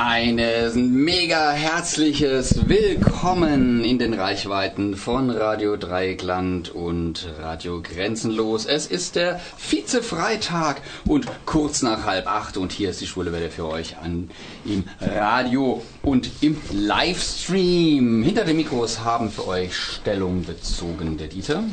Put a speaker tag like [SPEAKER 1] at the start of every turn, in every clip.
[SPEAKER 1] Ein mega herzliches Willkommen in den Reichweiten von Radio Dreieckland und Radio Grenzenlos. Es ist der Vize-Freitag und kurz nach halb acht und hier ist die Schwule Welle für euch an im Radio und im Livestream. Hinter den Mikros haben für euch Stellung bezogen der Dieter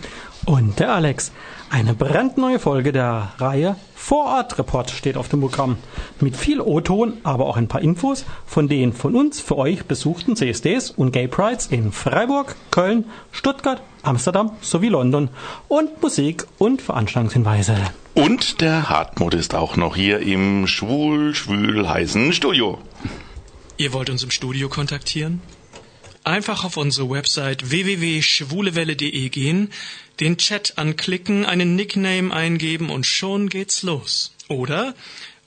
[SPEAKER 2] und der Alex. Eine brandneue Folge der Reihe Vorort-Report steht auf dem Programm. Mit viel O-Ton, aber auch ein paar Infos von den von uns für euch besuchten CSDs und Gay Prides in Freiburg, Köln, Stuttgart, Amsterdam sowie London und Musik und Veranstaltungshinweise.
[SPEAKER 3] Und der Hartmut ist auch noch hier im schwul-schwül heißen Studio.
[SPEAKER 4] Ihr wollt uns im Studio kontaktieren? Einfach auf unsere Website www.schwulewelle.de gehen, den Chat anklicken, einen Nickname eingeben und schon geht's los. Oder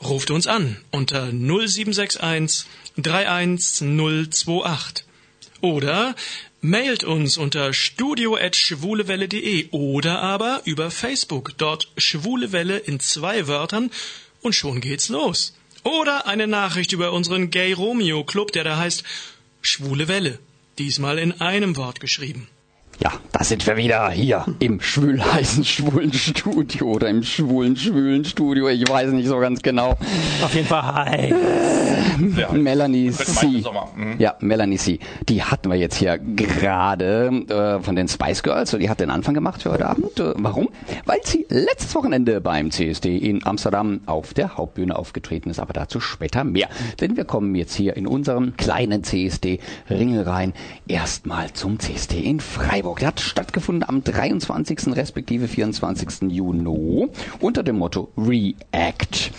[SPEAKER 4] ruft uns an unter 0761 31028. Oder mailt uns unter studio.schwulewelle.de oder aber über Facebook, dort Schwulewelle in zwei Wörtern und schon geht's los. Oder eine Nachricht über unseren Gay Romeo Club, der da heißt Schwule Welle. Diesmal in einem Wort geschrieben.
[SPEAKER 1] Ja, da sind wir wieder hier im schwül-heißen schwulen Studio oder im schwulen schwulen Studio. Ich weiß nicht so ganz genau.
[SPEAKER 2] Auf jeden Fall hi.
[SPEAKER 1] Ja. Melanie C. Mhm. Ja, Melanie C. Die hatten wir jetzt hier gerade äh, von den Spice Girls. Die hat den Anfang gemacht für heute Abend. Äh, warum? Weil sie letztes Wochenende beim CSD in Amsterdam auf der Hauptbühne aufgetreten ist. Aber dazu später mehr. Denn wir kommen jetzt hier in unserem kleinen CSD Ringelrhein erstmal zum CSD in Freiburg. Freiburg. Der hat stattgefunden am 23. respektive 24. Juni unter dem Motto React.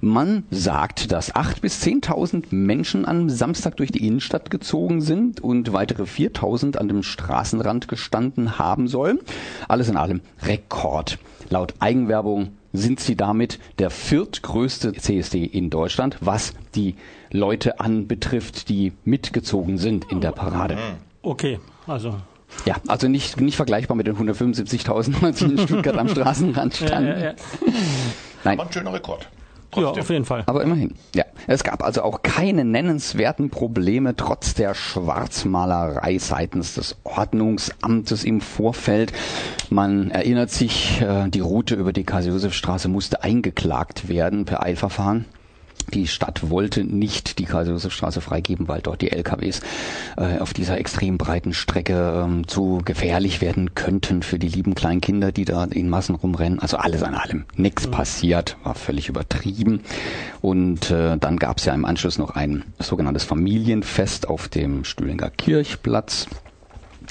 [SPEAKER 1] Man sagt, dass 8.000 bis 10.000 Menschen am Samstag durch die Innenstadt gezogen sind und weitere 4.000 an dem Straßenrand gestanden haben sollen. Alles in allem Rekord. Laut Eigenwerbung sind sie damit der viertgrößte CSD in Deutschland, was die Leute anbetrifft, die mitgezogen sind in der Parade.
[SPEAKER 2] Okay, also
[SPEAKER 1] ja, also nicht, nicht vergleichbar mit den 175.000, die in Stuttgart am Straßenrand standen. Ja, ja, ja.
[SPEAKER 3] Nein. War ein schöner Rekord.
[SPEAKER 2] Trotzdem. Ja, auf jeden Fall.
[SPEAKER 1] Aber immerhin. Ja. Es gab also auch keine nennenswerten Probleme trotz der Schwarzmalerei seitens des Ordnungsamtes im Vorfeld. Man erinnert sich, äh, die Route über die Karl-Josef-Straße musste eingeklagt werden per Eilverfahren. Die Stadt wollte nicht die Karl-Josef-Straße freigeben, weil dort die LKWs äh, auf dieser extrem breiten Strecke ähm, zu gefährlich werden könnten für die lieben kleinen Kinder, die da in Massen rumrennen. Also alles an allem. Nichts mhm. passiert, war völlig übertrieben. Und äh, dann gab es ja im Anschluss noch ein sogenanntes Familienfest auf dem Stühlinger Kirchplatz.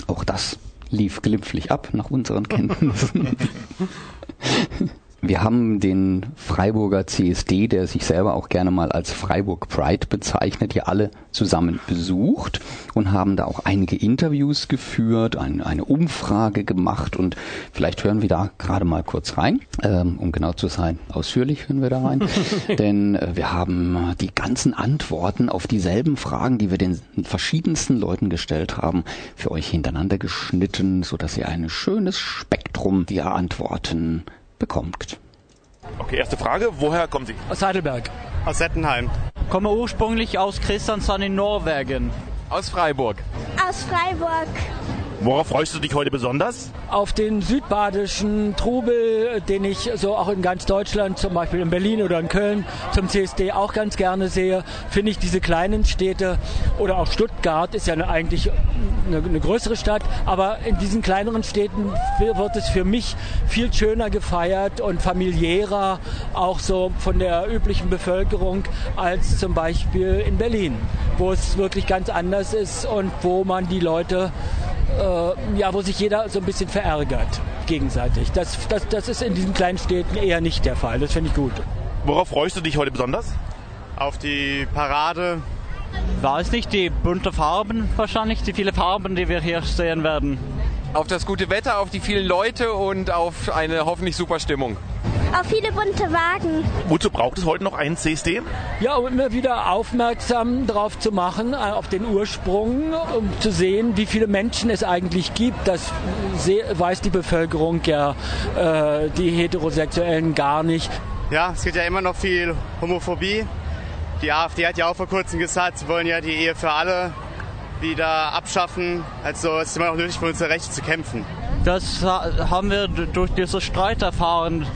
[SPEAKER 1] Auch das lief glimpflich ab nach unseren Kenntnissen. Wir haben den Freiburger CSD, der sich selber auch gerne mal als Freiburg Pride bezeichnet, hier alle zusammen besucht und haben da auch einige Interviews geführt, ein, eine Umfrage gemacht und vielleicht hören wir da gerade mal kurz rein, ähm, um genau zu sein, ausführlich hören wir da rein, denn äh, wir haben die ganzen Antworten auf dieselben Fragen, die wir den verschiedensten Leuten gestellt haben, für euch hintereinander geschnitten, so dass ihr ein schönes Spektrum der Antworten bekommt.
[SPEAKER 3] Okay, erste Frage. Woher kommen Sie?
[SPEAKER 5] Aus Heidelberg.
[SPEAKER 6] Aus Settenheim.
[SPEAKER 5] Komme ursprünglich aus Kristiansand in Norwegen.
[SPEAKER 3] Aus Freiburg.
[SPEAKER 7] Aus Freiburg.
[SPEAKER 3] Worauf freust du dich heute besonders?
[SPEAKER 5] Auf den südbadischen Trubel, den ich so auch in ganz Deutschland, zum Beispiel in Berlin oder in Köln zum CSD auch ganz gerne sehe, finde ich diese kleinen Städte oder auch Stuttgart ist ja eigentlich eine, eine größere Stadt, aber in diesen kleineren Städten wird es für mich viel schöner gefeiert und familiärer, auch so von der üblichen Bevölkerung, als zum Beispiel in Berlin, wo es wirklich ganz anders ist und wo man die Leute äh, ja, wo sich jeder so ein bisschen verärgert gegenseitig. Das, das, das ist in diesen kleinen Städten eher nicht der Fall. Das finde ich gut.
[SPEAKER 3] Worauf freust du dich heute besonders?
[SPEAKER 6] Auf die Parade.
[SPEAKER 5] War es nicht die bunte Farben wahrscheinlich, die viele Farben, die wir hier sehen werden?
[SPEAKER 8] Auf das gute Wetter, auf die vielen Leute und auf eine hoffentlich super Stimmung
[SPEAKER 7] auf viele bunte Wagen.
[SPEAKER 3] Wozu braucht es heute noch einen CSD?
[SPEAKER 5] Ja, um immer wieder aufmerksam darauf zu machen, äh, auf den Ursprung, um zu sehen, wie viele Menschen es eigentlich gibt. Das weiß die Bevölkerung ja, äh, die Heterosexuellen gar nicht.
[SPEAKER 6] Ja, es gibt ja immer noch viel Homophobie, Die AfD hat ja auch vor kurzem gesagt, sie wollen ja die Ehe für alle wieder abschaffen. Also es ist immer noch nötig für unsere Rechte zu kämpfen.
[SPEAKER 9] Das haben wir durch diesen Streit erfahren,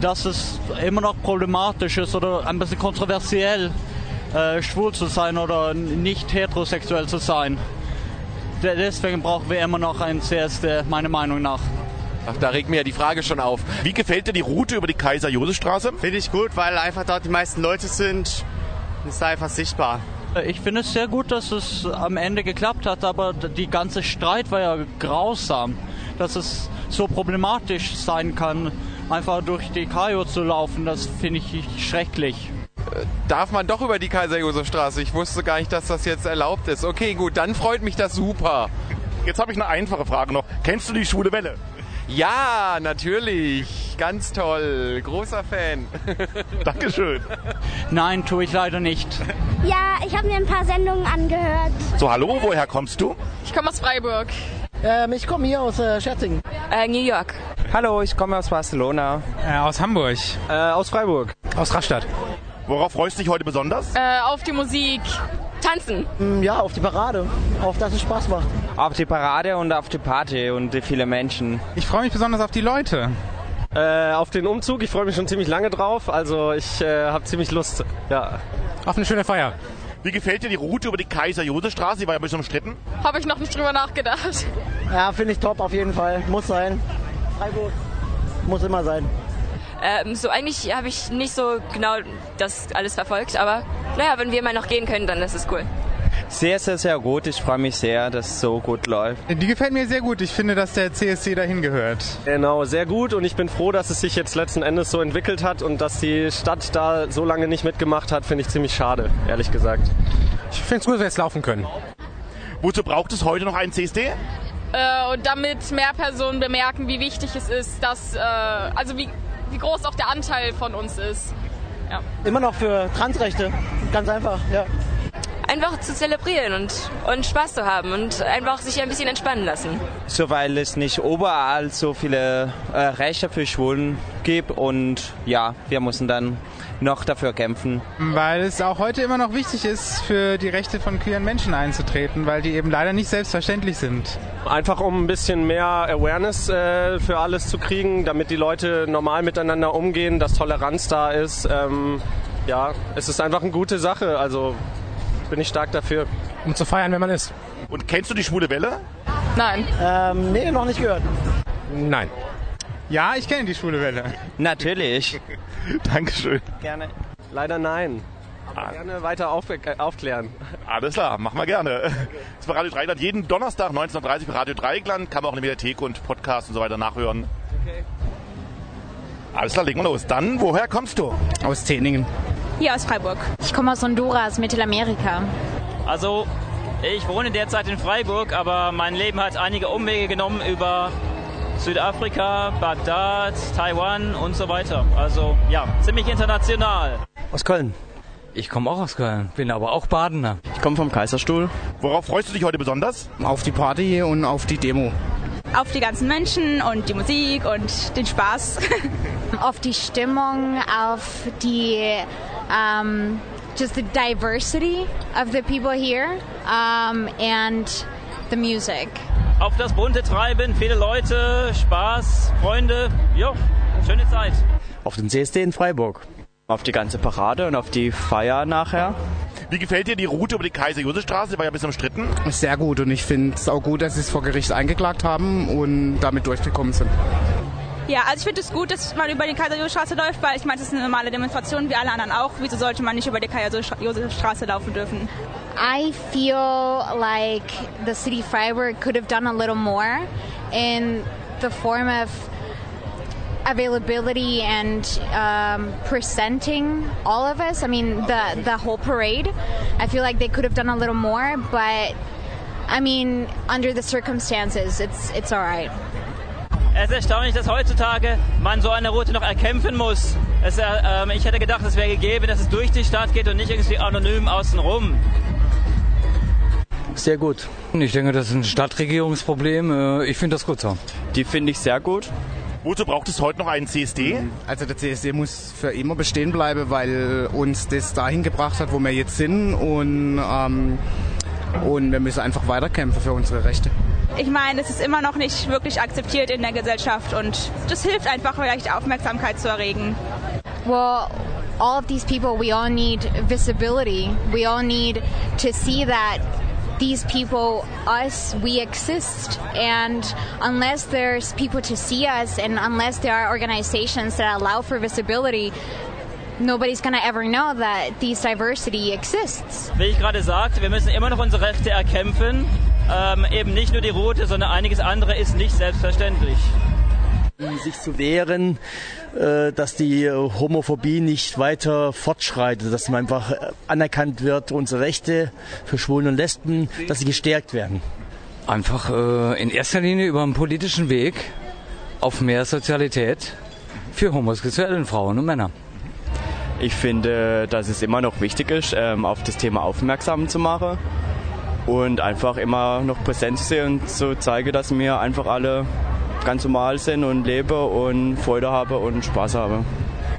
[SPEAKER 9] dass es immer noch problematisch ist oder ein bisschen kontroversiell, äh, schwul zu sein oder nicht heterosexuell zu sein. Deswegen brauchen wir immer noch ein CSD, meiner Meinung nach.
[SPEAKER 8] Ach, da regt mir ja die Frage schon auf.
[SPEAKER 3] Wie gefällt dir die Route über die Kaiser-Josef-Straße?
[SPEAKER 6] Finde ich gut, weil einfach dort die meisten Leute sind. Ist einfach sichtbar.
[SPEAKER 9] Ich finde es sehr gut, dass es am Ende geklappt hat, aber die ganze Streit war ja grausam, dass es so problematisch sein kann, einfach durch die Kajo zu laufen. Das finde ich schrecklich.
[SPEAKER 8] Darf man doch über die Kaiser-Josef-Straße? Ich wusste gar nicht, dass das jetzt erlaubt ist. Okay, gut, dann freut mich das super.
[SPEAKER 3] Jetzt habe ich eine einfache Frage noch. Kennst du die Schwule Welle?
[SPEAKER 8] Ja, natürlich. Ganz toll. Großer Fan.
[SPEAKER 3] Dankeschön.
[SPEAKER 9] Nein, tue ich leider nicht.
[SPEAKER 7] Ja, ich habe mir ein paar Sendungen angehört.
[SPEAKER 3] So, hallo, woher kommst du?
[SPEAKER 10] Ich komme aus Freiburg.
[SPEAKER 11] Ähm, ich komme hier aus äh, Scherzingen.
[SPEAKER 10] Äh, New York.
[SPEAKER 12] Hallo, ich komme aus Barcelona.
[SPEAKER 13] Äh, aus Hamburg.
[SPEAKER 12] Äh, aus Freiburg.
[SPEAKER 13] Aus Rastatt.
[SPEAKER 3] Worauf freust du dich heute besonders?
[SPEAKER 10] Äh, auf die Musik. Tanzen.
[SPEAKER 11] Mm, ja, auf die Parade. Auf dass es Spaß macht.
[SPEAKER 12] Auf die Parade und auf die Party und die viele Menschen.
[SPEAKER 13] Ich freue mich besonders auf die Leute.
[SPEAKER 14] Äh, auf den Umzug. Ich freue mich schon ziemlich lange drauf. Also ich äh, habe ziemlich Lust. Ja.
[SPEAKER 13] Auf eine schöne Feier.
[SPEAKER 3] Wie gefällt dir die Route über die Kaiser-Josef-Straße? Die war ja ein bisschen umstritten.
[SPEAKER 10] Habe ich noch nicht drüber nachgedacht.
[SPEAKER 11] Ja, finde ich top auf jeden Fall. Muss sein. Freiburg muss immer sein.
[SPEAKER 10] Ähm, so eigentlich habe ich nicht so genau das alles verfolgt, aber naja, wenn wir mal noch gehen können, dann ist es cool.
[SPEAKER 12] Sehr, sehr, sehr gut. Ich freue mich sehr, dass es so gut läuft.
[SPEAKER 13] Die gefällt mir sehr gut. Ich finde, dass der CSC dahin gehört.
[SPEAKER 14] Genau, sehr gut. Und ich bin froh, dass es sich jetzt letzten Endes so entwickelt hat und dass die Stadt da so lange nicht mitgemacht hat, finde ich ziemlich schade, ehrlich gesagt.
[SPEAKER 13] Ich finde es gut, dass wir jetzt laufen können.
[SPEAKER 3] Wozu braucht es heute noch einen CSD?
[SPEAKER 10] Äh, und damit mehr Personen bemerken, wie wichtig es ist, dass, äh, also wie, wie groß auch der Anteil von uns ist. Ja.
[SPEAKER 11] Immer noch für Transrechte. Ganz einfach, ja.
[SPEAKER 10] Einfach zu zelebrieren und, und Spaß zu haben und einfach sich ein bisschen entspannen lassen.
[SPEAKER 12] So, weil es nicht überall so viele äh, Rechte für Schwulen gibt und ja, wir müssen dann noch dafür kämpfen.
[SPEAKER 13] Weil es auch heute immer noch wichtig ist, für die Rechte von queeren Menschen einzutreten, weil die eben leider nicht selbstverständlich sind.
[SPEAKER 14] Einfach um ein bisschen mehr Awareness äh, für alles zu kriegen, damit die Leute normal miteinander umgehen, dass Toleranz da ist. Ähm, ja, es ist einfach eine gute Sache. Also bin ich stark dafür.
[SPEAKER 13] Um zu feiern, wenn man ist.
[SPEAKER 3] Und kennst du die Schwule Welle?
[SPEAKER 10] Nein.
[SPEAKER 11] Ähm, nee, noch nicht gehört.
[SPEAKER 13] Nein. Ja, ich kenne die Schwule Welle.
[SPEAKER 12] Natürlich.
[SPEAKER 3] Dankeschön.
[SPEAKER 12] Gerne.
[SPEAKER 14] Leider nein. Aber gerne weiter auf, äh, aufklären.
[SPEAKER 3] Alles klar, machen wir gerne. Das ist bei Radio Dreieckland jeden Donnerstag 19.30 bei Radio Dreieckland. Kann man auch in der Mediathek und Podcast und so weiter nachhören.
[SPEAKER 14] Okay.
[SPEAKER 3] Alles klar, legen wir los. Dann, woher kommst du?
[SPEAKER 13] Aus Teningen.
[SPEAKER 15] Hier aus Freiburg. Ich komme aus Honduras, Mittelamerika.
[SPEAKER 16] Also, ich wohne derzeit in Freiburg, aber mein Leben hat einige Umwege genommen über Südafrika, Bagdad, Taiwan und so weiter. Also, ja, ziemlich international.
[SPEAKER 17] Aus Köln. Ich komme auch aus Köln, bin aber auch Badener.
[SPEAKER 12] Ich komme vom Kaiserstuhl.
[SPEAKER 3] Worauf freust du dich heute besonders?
[SPEAKER 13] Auf die Party und auf die Demo.
[SPEAKER 15] Auf die ganzen Menschen und die Musik und den Spaß.
[SPEAKER 18] auf die Stimmung, auf die um, just the diversity of the people here um, and the music.
[SPEAKER 16] Auf das bunte Treiben, viele Leute, Spaß, Freunde, jo, schöne Zeit.
[SPEAKER 12] Auf den CSD in Freiburg. Auf die ganze Parade und auf die Feier nachher.
[SPEAKER 3] Wie gefällt dir die Route über die Kaiser-Josef-Straße? War ja ein bisschen umstritten.
[SPEAKER 13] Sehr gut und ich finde es auch gut, dass sie es vor Gericht eingeklagt haben und damit durchgekommen sind.
[SPEAKER 15] Ja, also ich finde es gut, dass man über die Kaiser-Josef-Straße läuft, weil ich meine, es ist eine normale Demonstration, wie alle anderen auch. Wieso sollte man nicht über die Kaiser-Josef-Straße laufen dürfen?
[SPEAKER 18] I feel like the city Freiburg could have done a little more in the form of availability and um, presenting all of us. I mean, the the whole parade. I feel like they could have done a little more, but I mean, under the circumstances, it's it's all right.
[SPEAKER 16] Es ist erstaunlich, dass heutzutage man so eine Route noch erkämpfen muss. Es, äh, ich hätte gedacht, es wäre gegeben, dass es durch die Stadt geht und nicht irgendwie anonym außenrum.
[SPEAKER 17] Sehr gut. Ich denke, das ist ein Stadtregierungsproblem. Ich finde das gut so.
[SPEAKER 12] Die finde ich sehr gut.
[SPEAKER 3] Wozu braucht es heute noch einen CSD?
[SPEAKER 19] Also der CSD muss für immer bestehen bleiben, weil uns das dahin gebracht hat, wo wir jetzt sind und, ähm, und wir müssen einfach weiterkämpfen für unsere Rechte.
[SPEAKER 15] Ich meine, es ist immer noch nicht wirklich akzeptiert in der Gesellschaft und das hilft einfach vielleicht Aufmerksamkeit zu erregen.
[SPEAKER 18] Well, all of these people, we all need visibility. We all need to see that these people, us, we exist. And unless there's people to see us and unless there are organizations that allow for visibility, nobody's gonna ever know that these diversity exists.
[SPEAKER 20] Wie ich gerade sagte, wir müssen immer noch unsere Rechte erkämpfen. Ähm, eben nicht nur die Route, sondern einiges andere ist nicht selbstverständlich
[SPEAKER 8] sich zu wehren, äh, dass die Homophobie nicht weiter fortschreitet, dass man einfach anerkannt wird, unsere Rechte für Schwulen und Lesben, dass sie gestärkt werden.
[SPEAKER 17] Einfach äh, in erster Linie über einen politischen Weg auf mehr Sozialität für homosexuelle Frauen und Männer.
[SPEAKER 9] Ich finde, dass es immer noch wichtig ist, ähm, auf das Thema aufmerksam zu machen und einfach immer noch präsent zu sehen und zu zeigen, dass wir einfach alle ganz normal sind und lebe und Freude habe und Spaß habe.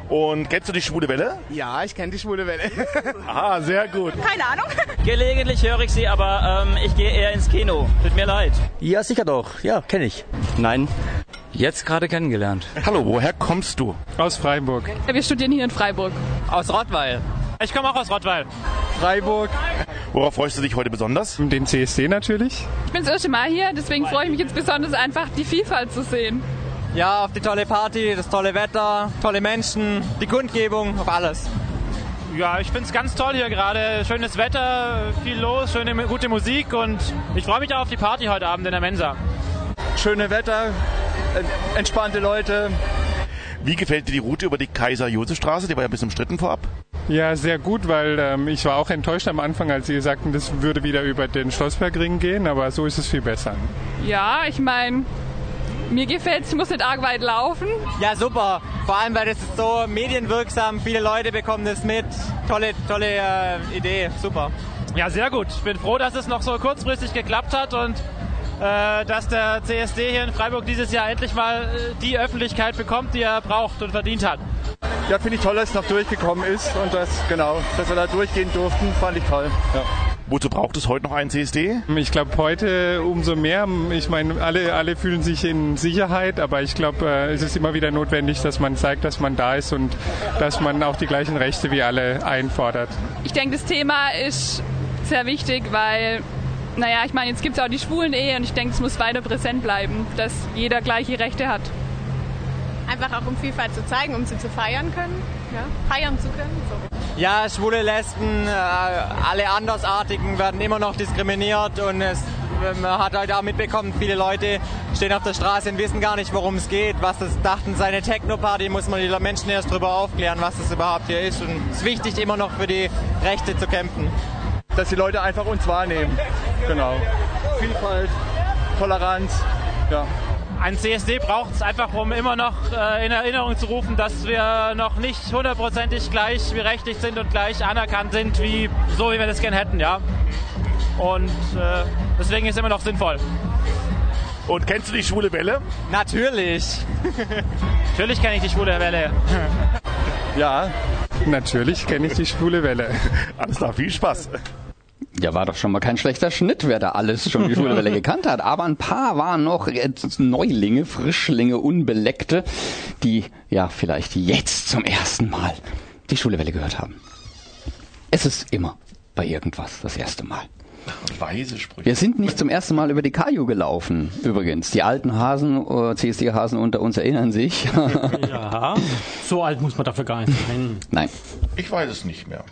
[SPEAKER 3] Und kennst du die Schwule Welle?
[SPEAKER 19] Ja, ich kenne die Schwule Welle.
[SPEAKER 3] ah, sehr gut.
[SPEAKER 15] Keine Ahnung.
[SPEAKER 20] Gelegentlich höre ich sie, aber ähm, ich gehe eher ins Kino. Tut mir leid.
[SPEAKER 8] Ja, sicher doch. Ja, kenne ich.
[SPEAKER 9] Nein.
[SPEAKER 17] Jetzt gerade kennengelernt.
[SPEAKER 3] Hallo, woher kommst du?
[SPEAKER 4] Aus Freiburg.
[SPEAKER 10] Wir studieren hier in Freiburg.
[SPEAKER 20] Aus Rottweil. Ich komme auch aus Rottweil.
[SPEAKER 4] Freiburg.
[SPEAKER 3] Worauf freust du dich heute besonders?
[SPEAKER 4] Den CSD natürlich.
[SPEAKER 10] Ich bin das erste Mal hier, deswegen freue ich mich jetzt besonders einfach, die Vielfalt zu sehen.
[SPEAKER 20] Ja, auf die tolle Party, das tolle Wetter, tolle Menschen, die Kundgebung, auf alles.
[SPEAKER 21] Ja, ich finde es ganz toll hier gerade. Schönes Wetter, viel los, schöne, gute Musik und ich freue mich auch auf die Party heute Abend in der Mensa.
[SPEAKER 4] Schöne Wetter, entspannte Leute.
[SPEAKER 3] Wie gefällt dir die Route über die Kaiser-Josef-Straße? Die war ja ein bisschen umstritten vorab.
[SPEAKER 4] Ja, sehr gut, weil ähm, ich war auch enttäuscht am Anfang, als Sie sagten, das würde wieder über den Schlossbergring gehen, aber so ist es viel besser.
[SPEAKER 10] Ja, ich meine, mir gefällt es, ich muss nicht arg weit laufen.
[SPEAKER 20] Ja, super. Vor allem, weil das ist so medienwirksam, viele Leute bekommen das mit. Tolle, tolle äh, Idee, super.
[SPEAKER 21] Ja, sehr gut. Ich bin froh, dass es noch so kurzfristig geklappt hat und äh, dass der CSD hier in Freiburg dieses Jahr endlich mal äh, die Öffentlichkeit bekommt, die er braucht und verdient hat.
[SPEAKER 4] Ja, finde ich toll, dass es noch durchgekommen ist und das, genau, dass wir da durchgehen durften, fand ich toll. Ja.
[SPEAKER 3] Wozu braucht es heute noch einen CSD?
[SPEAKER 4] Ich glaube, heute umso mehr. Ich meine, alle, alle fühlen sich in Sicherheit, aber ich glaube, äh, es ist immer wieder notwendig, dass man zeigt, dass man da ist und dass man auch die gleichen Rechte wie alle einfordert.
[SPEAKER 10] Ich denke, das Thema ist sehr wichtig, weil, naja, ich meine, jetzt gibt es auch die Schwulen-Ehe und ich denke, es muss weiter präsent bleiben, dass jeder gleiche Rechte hat.
[SPEAKER 15] Einfach auch um Vielfalt zu zeigen, um sie zu feiern können, ja? feiern zu können. So.
[SPEAKER 20] Ja, schwule Lesben, äh, alle Andersartigen werden immer noch diskriminiert und es, man hat halt auch mitbekommen, viele Leute stehen auf der Straße und wissen gar nicht, worum es geht, was das dachten. Seine Techno-Party muss man die Menschen erst darüber aufklären, was das überhaupt hier ist. Und es ist wichtig, immer noch für die Rechte zu kämpfen.
[SPEAKER 4] Dass die Leute einfach uns wahrnehmen. Genau. Vielfalt, Toleranz, ja.
[SPEAKER 21] Ein CSD braucht es einfach, um immer noch äh, in Erinnerung zu rufen, dass wir noch nicht hundertprozentig gleichberechtigt sind und gleich anerkannt sind, wie so wie wir das gerne hätten, ja. Und äh, deswegen ist es immer noch sinnvoll.
[SPEAKER 3] Und kennst du die schwule Welle?
[SPEAKER 20] Natürlich.
[SPEAKER 21] Natürlich kenne ich die schwule Welle.
[SPEAKER 4] ja, natürlich kenne ich die schwule Welle.
[SPEAKER 3] Alles klar, viel Spaß.
[SPEAKER 1] Ja, war doch schon mal kein schlechter Schnitt, wer da alles schon die Schulwelle gekannt hat. Aber ein paar waren noch Neulinge, Frischlinge, Unbeleckte, die ja vielleicht jetzt zum ersten Mal die Schulwelle gehört haben. Es ist immer bei irgendwas das erste Mal.
[SPEAKER 3] Weise Sprüche.
[SPEAKER 1] Wir sind nicht zum ersten Mal über die Kaju gelaufen, übrigens. Die alten Hasen, äh, CSD-Hasen unter uns erinnern sich.
[SPEAKER 2] ja, so alt muss man dafür gar nicht sein.
[SPEAKER 1] Nein.
[SPEAKER 3] Ich weiß es nicht mehr.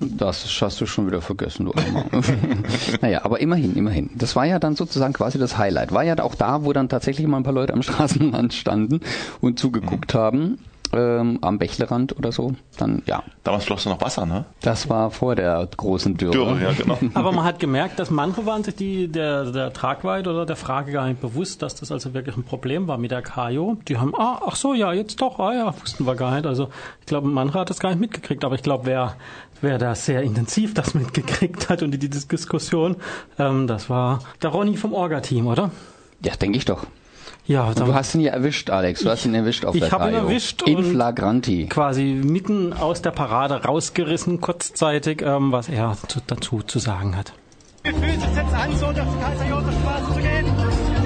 [SPEAKER 1] Das hast du schon wieder vergessen, du Armer. naja, aber immerhin, immerhin. Das war ja dann sozusagen quasi das Highlight. War ja auch da, wo dann tatsächlich mal ein paar Leute am Straßenrand standen und zugeguckt mhm. haben ähm, am Bächlerand oder so, dann ja.
[SPEAKER 3] Damals floss noch Wasser, ne?
[SPEAKER 1] Das war vor der großen Dürre. Dürre
[SPEAKER 3] ja, genau.
[SPEAKER 2] Aber man hat gemerkt, dass manche waren sich die, der, der Tragweite oder der Frage gar nicht bewusst, dass das also wirklich ein Problem war mit der Kajo. Die haben, ah, ach so, ja, jetzt doch, ah ja, wussten wir gar nicht. Also ich glaube, manche hat das gar nicht mitgekriegt, aber ich glaube, wer, wer da sehr intensiv das mitgekriegt hat und die, die Diskussion, ähm, das war der Ronny vom Orga-Team, oder?
[SPEAKER 1] Ja, denke ich doch. Ja, und du hast ihn ja erwischt, Alex. Du hast ihn erwischt auf
[SPEAKER 2] ich
[SPEAKER 1] der
[SPEAKER 2] Ich habe ihn erwischt
[SPEAKER 1] In flagranti.
[SPEAKER 2] Quasi mitten aus der Parade rausgerissen, kurzzeitig, ähm, was er zu, dazu zu sagen hat.
[SPEAKER 22] Wie fühlt es jetzt an, so durch die Kaiser-Josef-Straße zu gehen?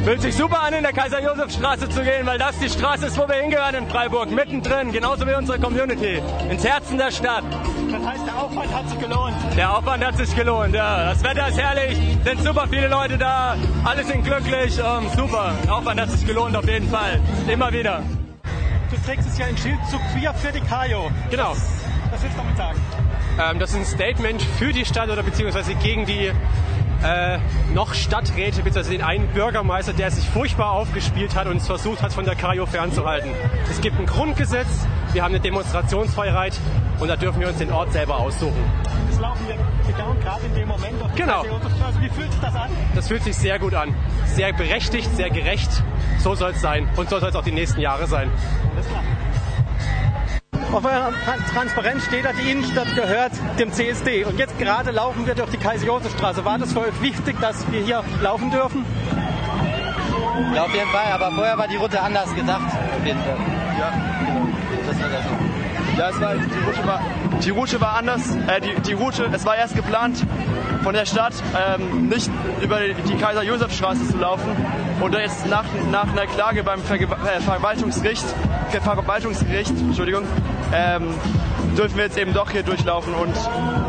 [SPEAKER 23] Fühlt sich super an, in der Kaiser-Josef-Straße zu gehen, weil das die Straße ist, wo wir hingehören in Freiburg. Mittendrin, genauso wie unsere Community. Ins Herzen der Stadt.
[SPEAKER 22] Das heißt, der Aufwand hat sich gelohnt.
[SPEAKER 23] Der Aufwand hat sich gelohnt, ja. Das Wetter ist herrlich, sind super viele Leute da, alle sind glücklich, ähm, super. Der Aufwand hat sich gelohnt auf jeden Fall. Immer wieder.
[SPEAKER 22] Du trägst es ja ein Schild zu queer für die Kajo.
[SPEAKER 23] Genau.
[SPEAKER 22] Was, willst du damit sagen?
[SPEAKER 23] Ähm, das ist ein Statement für die Stadt oder beziehungsweise gegen die äh, noch Stadträte, beziehungsweise den einen Bürgermeister, der sich furchtbar aufgespielt hat und es versucht hat, von der Kajo fernzuhalten. Es gibt ein Grundgesetz, wir haben eine Demonstrationsfreiheit und da dürfen wir uns den Ort selber aussuchen.
[SPEAKER 22] Das laufen wir genau gerade in dem Moment auf
[SPEAKER 23] Genau.
[SPEAKER 22] Wie fühlt sich das an?
[SPEAKER 23] Das fühlt sich sehr gut an. Sehr berechtigt, sehr gerecht. So soll es sein und so soll es auch die nächsten Jahre sein.
[SPEAKER 22] Alles klar. Auf eurem Transparenz steht da, die Innenstadt gehört dem CSD. Und jetzt gerade laufen wir durch die Kaiser-Josef-Straße. War das für euch wichtig, dass wir hier laufen dürfen?
[SPEAKER 24] Ja, auf jeden Fall. Aber vorher war die Route anders gedacht. Auf jeden Fall.
[SPEAKER 25] Ja,
[SPEAKER 24] Das war das.
[SPEAKER 25] ja es war, die, Route war, die Route war anders. Äh, die, die Route, es war erst geplant von der Stadt, ähm, nicht über die Kaiser-Josef-Straße zu laufen. Und jetzt nach, nach einer Klage beim Verge äh, Verwaltungsgericht, Ver Verwaltungsgericht, Entschuldigung, ähm, dürfen wir jetzt eben doch hier durchlaufen. Und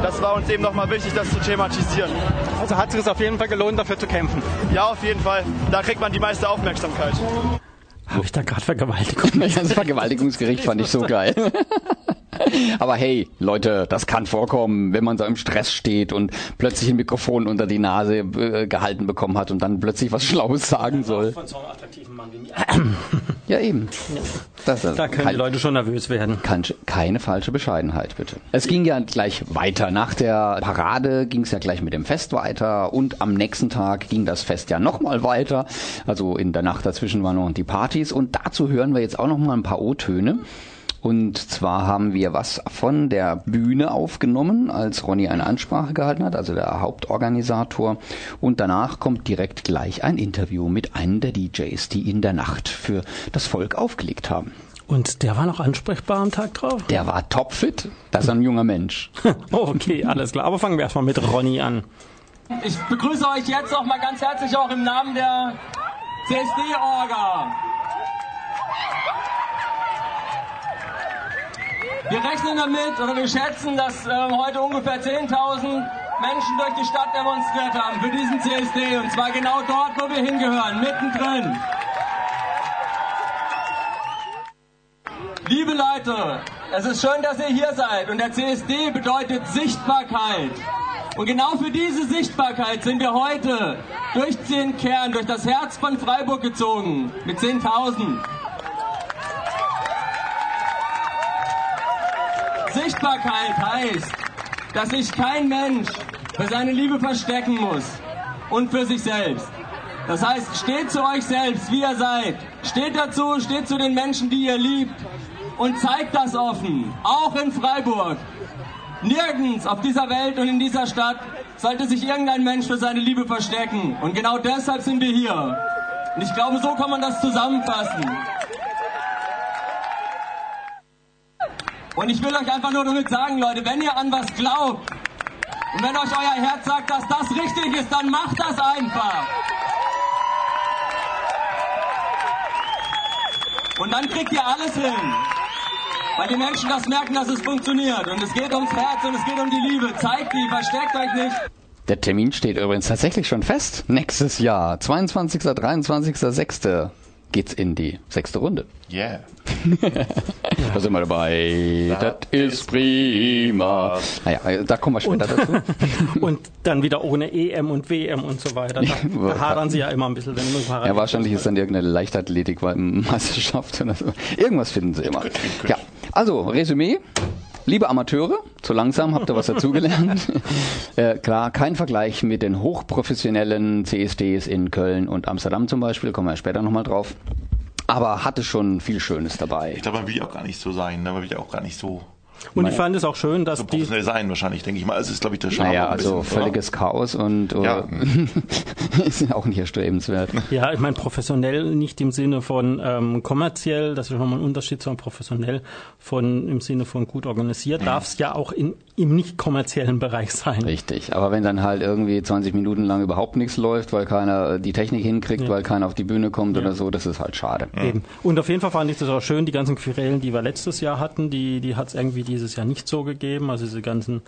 [SPEAKER 25] das war uns eben nochmal wichtig, das zu thematisieren.
[SPEAKER 22] Also hat sich es auf jeden Fall gelohnt, dafür zu kämpfen.
[SPEAKER 25] Ja, auf jeden Fall. Da kriegt man die meiste Aufmerksamkeit.
[SPEAKER 2] Habe ich da gerade Vergewaltigung?
[SPEAKER 1] Das Vergewaltigungsgericht fand ich so geil. Aber hey, Leute, das kann vorkommen, wenn man so im Stress steht und plötzlich ein Mikrofon unter die Nase äh, gehalten bekommen hat und dann plötzlich was Schlaues sagen soll.
[SPEAKER 2] Von so einem attraktiven Mann wie mir.
[SPEAKER 1] Ja, eben. Das, ist
[SPEAKER 2] Da können die Leute schon nervös werden.
[SPEAKER 1] Kein, keine falsche Bescheidenheit, bitte. Es ging ja gleich weiter. Nach der Parade ging es ja gleich mit dem Fest weiter und am nächsten Tag ging das Fest ja nochmal weiter. Also in der Nacht dazwischen waren noch die Partys und dazu hören wir jetzt auch nochmal ein paar O-Töne. Und zwar haben wir was von der Bühne aufgenommen, als Ronny eine Ansprache gehalten hat, also der Hauptorganisator. Und danach kommt direkt gleich ein Interview mit einem der DJs, die in der Nacht für das Volk aufgelegt haben.
[SPEAKER 2] Und der war noch ansprechbar am Tag drauf?
[SPEAKER 1] Der war topfit. Das ist ein junger Mensch.
[SPEAKER 2] Okay, alles klar. Aber fangen wir erstmal mit Ronny an.
[SPEAKER 23] Ich begrüße euch jetzt noch mal ganz herzlich auch im Namen der CSD-Orga. Wir rechnen damit oder wir schätzen, dass ähm, heute ungefähr 10.000 Menschen durch die Stadt demonstriert haben für diesen CSD und zwar genau dort, wo wir hingehören, mittendrin. Liebe Leute, es ist schön, dass ihr hier seid und der CSD bedeutet Sichtbarkeit. Und genau für diese Sichtbarkeit sind wir heute durch den Kern, durch das Herz von Freiburg gezogen mit 10.000. Sichtbarkeit heißt, dass sich kein Mensch für seine Liebe verstecken muss und für sich selbst. Das heißt, steht zu euch selbst, wie ihr seid. Steht dazu, steht zu den Menschen, die ihr liebt und zeigt das offen, auch in Freiburg. Nirgends auf dieser Welt und in dieser Stadt sollte sich irgendein Mensch für seine Liebe verstecken. Und genau deshalb sind wir hier. Und ich glaube, so kann man das zusammenfassen. Und ich will euch einfach nur damit sagen, Leute, wenn ihr an was glaubt und wenn euch euer Herz sagt, dass das richtig ist, dann macht das einfach. Und dann kriegt ihr alles hin. Weil die Menschen das merken, dass es funktioniert. Und es geht ums Herz und es geht um die Liebe. Zeigt die, versteckt euch nicht.
[SPEAKER 1] Der Termin steht übrigens tatsächlich schon fest. Nächstes Jahr, 22. 23. 6. geht's in die sechste Runde.
[SPEAKER 3] Yeah.
[SPEAKER 1] Da sind wir dabei. Das, ist prima. Naja, da kommen wir später dazu.
[SPEAKER 2] Und dann wieder ohne EM und WM und so weiter. Da, da hadern sie ja immer ein bisschen, wenn Parallel
[SPEAKER 1] Ja, wahrscheinlich ist dann irgendeine Leichtathletik-Meisterschaft oder so. Irgendwas finden sie immer. Ja, also, Resümee. Liebe Amateure, zu langsam habt ihr was dazugelernt. äh, klar, kein Vergleich mit den hochprofessionellen CSDs in Köln und Amsterdam zum Beispiel, kommen wir später nochmal drauf. Aber hatte schon viel Schönes dabei.
[SPEAKER 3] Ich glaube, man will ja auch gar nicht so sein, ne? man will ja auch gar nicht so
[SPEAKER 2] Und ich fand es auch schön, dass
[SPEAKER 3] so
[SPEAKER 2] die
[SPEAKER 3] professionell sein wahrscheinlich, denke ich mal. Es ist, glaube ich, der Charme.
[SPEAKER 1] Naja,
[SPEAKER 3] ein
[SPEAKER 1] also
[SPEAKER 3] bisschen,
[SPEAKER 1] völliges Chaos und äh,
[SPEAKER 3] Ja.
[SPEAKER 1] ist auch nicht erstrebenswert.
[SPEAKER 2] Ja, ich meine professionell nicht im Sinne von ähm, kommerziell, das ist nochmal ein Unterschied, sondern professionell von im Sinne von gut organisiert, darf es ja auch in, im nicht kommerziellen Bereich sein.
[SPEAKER 1] Richtig, aber wenn dann halt irgendwie 20 Minuten lang überhaupt nichts läuft, weil keiner äh, die Technik hinkriegt,
[SPEAKER 2] Ja.
[SPEAKER 1] weil keiner auf die Bühne kommt oder so, das ist halt schade.
[SPEAKER 2] Eben. Und auf jeden Fall fand ich das auch schön, die ganzen Querelen, die wir letztes Jahr hatten, die, die hat es irgendwie dieses Jahr nicht so gegeben. Also diese ganzen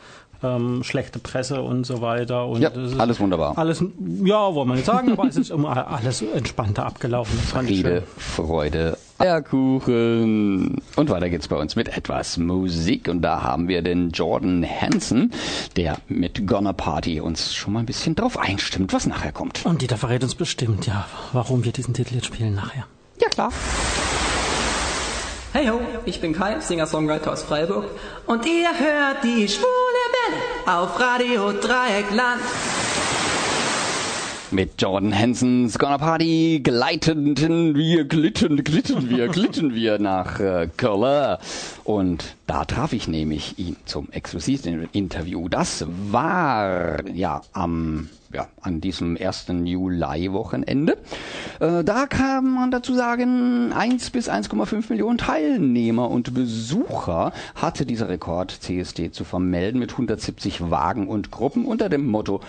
[SPEAKER 2] ähm, schlechte Presse und so weiter. Und
[SPEAKER 1] Ja,
[SPEAKER 2] es ist
[SPEAKER 1] alles wunderbar.
[SPEAKER 2] Alles, ja, wollen wir nicht sagen, aber es ist immer alles entspannter abgelaufen. Das fand ich
[SPEAKER 1] Friede,
[SPEAKER 2] schön.
[SPEAKER 1] Freude, Eierkuchen. Und weiter geht's bei uns mit etwas Musik. Und da haben wir den Jordan Hansen, der mit Gonna Party uns schon mal ein bisschen drauf einstimmt, was nachher kommt.
[SPEAKER 2] Und Dieter verrät uns bestimmt, ja, warum wir diesen Titel jetzt spielen nachher.
[SPEAKER 1] Ja, klar.
[SPEAKER 26] Hey ho, ich bin Kai, Singer-Songwriter aus Freiburg und ihr hört die schwule Welle auf Radio Dreieckland.
[SPEAKER 1] Mit Jordan Hansons Gonna Party gleiteten wir, glitten, glitten wir, glitten wir nach äh, Köln. Und da traf ich nämlich ihn zum exklusiven Interview. Das war ja am ja, an diesem ersten Juli-Wochenende. Äh, da kann man dazu sagen, 1 bis 1,5 Millionen Teilnehmer und Besucher hatte dieser Rekord CSD zu vermelden mit 170 Wagen und Gruppen unter dem Motto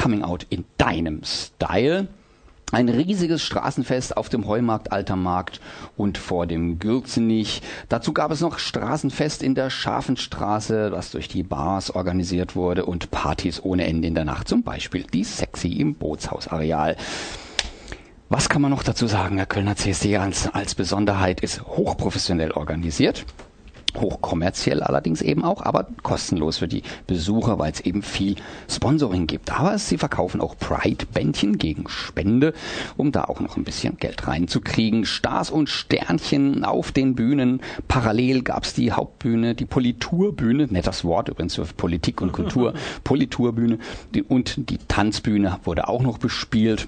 [SPEAKER 1] Coming Out in deinem Style. Ein riesiges Straßenfest auf dem Heumarkt Alter Markt und vor dem Gürzenich. Dazu gab es noch Straßenfest in der Schafenstraße, das durch die Bars organisiert wurde und Partys ohne Ende in der Nacht, zum Beispiel die Sexy im Boothausareal. Was kann man noch dazu sagen? Der Kölner CSD als, als Besonderheit ist hochprofessionell organisiert. Hochkommerziell allerdings eben auch, aber kostenlos für die Besucher, weil es eben viel Sponsoring gibt. Aber sie verkaufen auch Pride-Bändchen gegen Spende, um da auch noch ein bisschen Geld reinzukriegen. Stars und Sternchen auf den Bühnen. Parallel gab's die Hauptbühne, die Politurbühne, nettes Wort übrigens für Politik und Kultur, Politurbühne und die Tanzbühne wurde auch noch bespielt.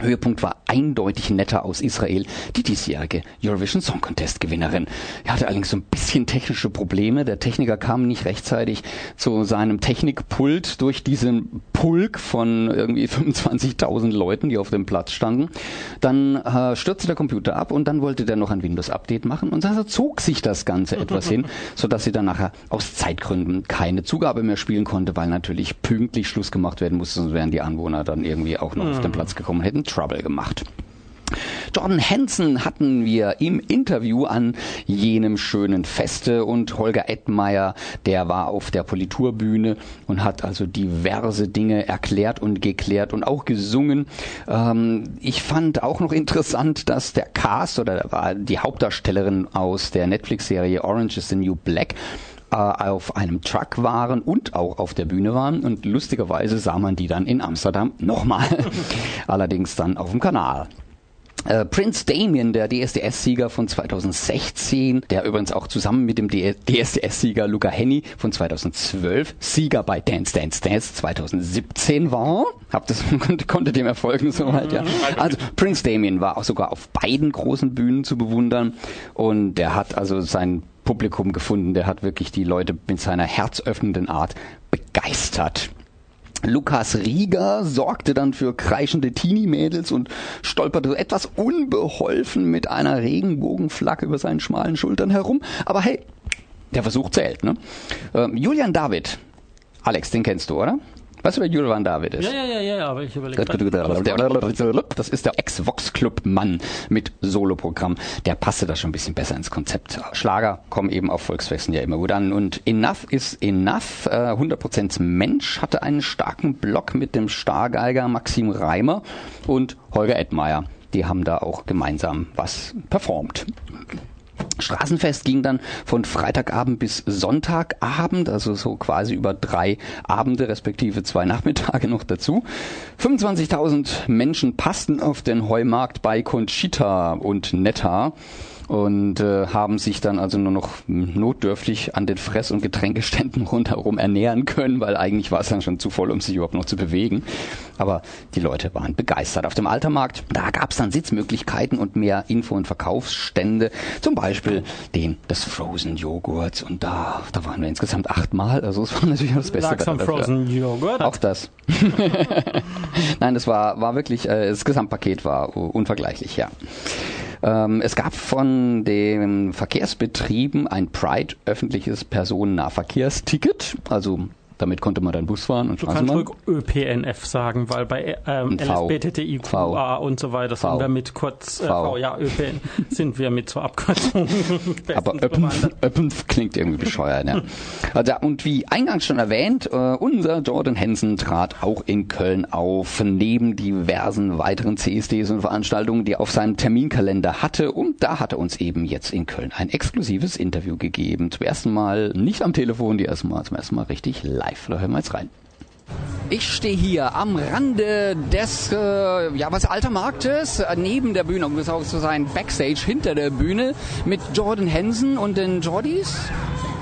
[SPEAKER 1] Höhepunkt war eindeutig netter aus Israel, die diesjährige Eurovision Song Contest Gewinnerin. Er hatte allerdings so ein bisschen technische Probleme. Der Techniker kam nicht rechtzeitig zu seinem Technikpult durch diesen Pulk von irgendwie 25.000 Leuten, die auf dem Platz standen. Dann äh, stürzte der Computer ab und dann wollte der noch ein Windows-Update machen und so zog sich das Ganze etwas hin, sodass sie dann nachher aus Zeitgründen keine Zugabe mehr spielen konnte, weil natürlich pünktlich Schluss gemacht werden musste, sonst wären die Anwohner dann irgendwie auch noch auf den Platz gekommen hätten Trouble gemacht. Jordan Hansen hatten wir im Interview an jenem schönen Feste und Holger Edmeier, der war auf der Politurbühne und hat also diverse Dinge erklärt und geklärt und auch gesungen. Ähm, ich fand auch noch interessant, dass der Cast oder die Hauptdarstellerin aus der Netflix-Serie Orange is the New Black äh, auf einem Truck waren und auch auf der Bühne waren und lustigerweise sah man die dann in Amsterdam nochmal, allerdings dann auf dem Kanal. Äh, Prince Damien, der DSDS-Sieger von 2016, der übrigens auch zusammen mit dem DSDS-Sieger Luca Henny von 2012 Sieger bei Dance Dance Dance 2017 war. Habt das konnte dem erfolgen soweit, ja. Also Prince Damien war auch sogar auf beiden großen Bühnen zu bewundern und der hat also sein Publikum gefunden, der hat wirklich die Leute mit seiner herzöffnenden Art begeistert. Lukas Rieger sorgte dann für kreischende Teenie-Mädels und stolperte etwas unbeholfen mit einer Regenbogenflagge über seinen schmalen Schultern herum. Aber hey, der Versuch zählt, ne? Ähm, Julian David. Alex, den kennst du, oder? Weißt du, wer Julian David ist?
[SPEAKER 2] Ja, ja, ja, ja, aber ich überlege.
[SPEAKER 1] Das ist der Ex-Vox-Club-Mann mit Soloprogramm. Der passte da schon ein bisschen besser ins Konzept. Schlager kommen eben auf Volksfesten ja immer gut an. Und Enough is Enough, äh, 100% Mensch, hatte einen starken Block mit dem Stargeiger Maxim Reimer und Holger Edmeier. Die haben da auch gemeinsam was performt. Straßenfest ging dann von Freitagabend bis Sonntagabend, also so quasi über drei Abende respektive zwei Nachmittage noch dazu. 25.000 Menschen passten auf den Heumarkt bei Conchita und Netta. Und äh, haben sich dann also nur noch notdürftig an den Fress- und Getränkeständen rundherum ernähren können, weil eigentlich war es dann schon zu voll, um sich überhaupt noch zu bewegen. Aber die Leute waren begeistert. Auf dem Altermarkt, da gab es dann Sitzmöglichkeiten und mehr Info- und Verkaufsstände, zum Beispiel den des Frozen Joghurts und da, da waren wir insgesamt achtmal, also es war natürlich das Beste.
[SPEAKER 2] Lag's am Frozen Joghurt?
[SPEAKER 1] Auch das. Nein, das war, war wirklich, äh, das Gesamtpaket war unvergleichlich, ja. Ähm, es gab von den Verkehrsbetrieben ein Pride öffentliches Personennahverkehrsticket, also damit konnte man dann Bus fahren und
[SPEAKER 2] Du kannst ruhig ÖPNF sagen, weil bei ähm, LSBTTIQA und so weiter sind wir mit kurz, äh, v. ja, ÖPN sind wir mit zur Abkürzung.
[SPEAKER 1] Aber Öppen klingt irgendwie bescheuert, ja. Also, und wie eingangs schon erwähnt, äh, unser Jordan Hansen trat auch in Köln auf, neben diversen weiteren CSDs und Veranstaltungen, die er auf seinem Terminkalender hatte. Und da hat er uns eben jetzt in Köln ein exklusives Interview gegeben. Zum ersten Mal nicht am Telefon, die ersten Mal, zum ersten Mal richtig live live. Da hören wir jetzt rein. Ich stehe hier am Rande des, äh, ja, was Alter Marktes, äh, neben der Bühne, um genau zu sein, Backstage hinter der Bühne mit Jordan Hansen und den Jordis.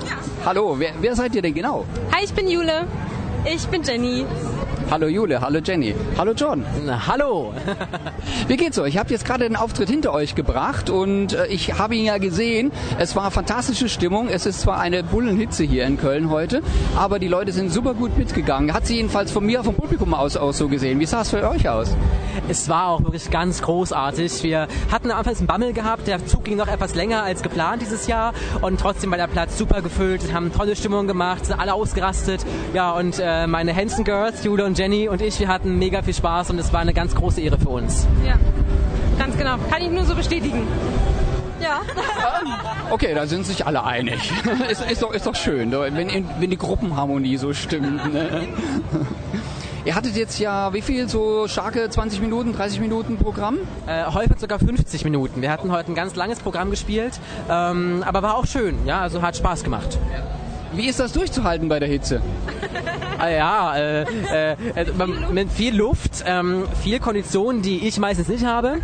[SPEAKER 1] Ja. Hallo, wer, wer seid ihr denn genau?
[SPEAKER 27] Hi, ich bin Jule. Ich bin Jenny.
[SPEAKER 1] Hallo Jule, hallo Jenny, hallo John.
[SPEAKER 28] Hallo.
[SPEAKER 1] Wie geht's euch? Ich habe jetzt gerade den Auftritt hinter euch gebracht und äh, ich habe ihn ja gesehen. Es war fantastische Stimmung. Es ist zwar eine Bullenhitze hier in Köln heute, aber die Leute sind super gut mitgegangen. Hat sie jedenfalls von mir vom Publikum aus, aus so gesehen. Wie sah es für euch aus?
[SPEAKER 28] Es war auch wirklich ganz großartig. Wir hatten anfangs einen Bammel gehabt. Der Zug ging noch etwas länger als geplant dieses Jahr und trotzdem war der Platz super gefüllt. Wir haben tolle Stimmung gemacht, sind alle ausgerastet. Ja, und äh, meine Hanson Girls, Jule und Jenny und ich, wir hatten mega viel Spaß und es war eine ganz große Ehre für uns.
[SPEAKER 27] Ja, ganz genau. Kann ich nur so bestätigen. Ja.
[SPEAKER 1] Okay, da sind sich alle einig. ist, ist, doch, ist doch schön, wenn, wenn die Gruppenharmonie so stimmt. Ne? Ihr hattet jetzt ja, wie viel, so starke 20 Minuten, 30 Minuten Programm?
[SPEAKER 28] Äh, häufig sogar 50 Minuten. Wir hatten heute ein ganz langes Programm gespielt, ähm, aber war auch schön, ja, also hat Spaß gemacht.
[SPEAKER 1] Wie ist das durchzuhalten bei der Hitze?
[SPEAKER 28] Ah, ja, äh, äh, mit viel Luft, ähm, viel Konditionen, die ich meistens nicht habe.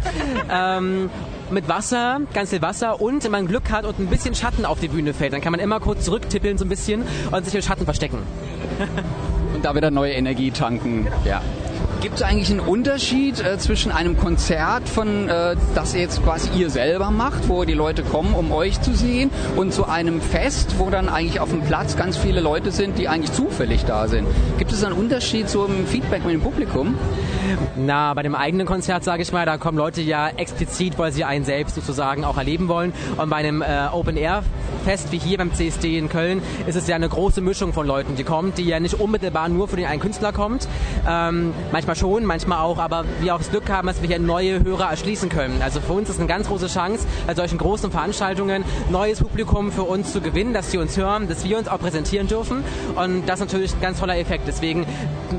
[SPEAKER 28] Ähm, mit Wasser, ganz viel Wasser und wenn man Glück hat und ein bisschen Schatten auf die Bühne fällt, dann kann man immer kurz zurücktippeln so ein bisschen und sich im Schatten verstecken.
[SPEAKER 1] und da wieder neue Energie tanken. Ja. Gibt es eigentlich einen Unterschied äh, zwischen einem Konzert, von äh, das jetzt quasi ihr selber macht, wo die Leute kommen, um euch zu sehen, und zu einem Fest, wo dann eigentlich auf dem Platz ganz viele Leute sind, die eigentlich zufällig da sind? Gibt es einen Unterschied zum Feedback mit dem Publikum?
[SPEAKER 28] Na, bei dem eigenen Konzert, sage ich mal, da kommen Leute ja explizit, weil sie einen selbst sozusagen auch erleben wollen. Und bei einem äh, Open-Air-Fest wie hier beim CSD in Köln ist es ja eine große Mischung von Leuten, die kommt, die ja nicht unmittelbar nur für den einen Künstler kommt. Ähm, manchmal schon, manchmal auch, aber wir auch das Glück haben, dass wir hier neue Hörer erschließen können. Also für uns ist eine ganz große Chance, bei solchen großen Veranstaltungen neues Publikum für uns zu gewinnen, dass sie uns hören, dass wir uns auch präsentieren dürfen. Und das ist natürlich ein ganz toller Effekt. Deswegen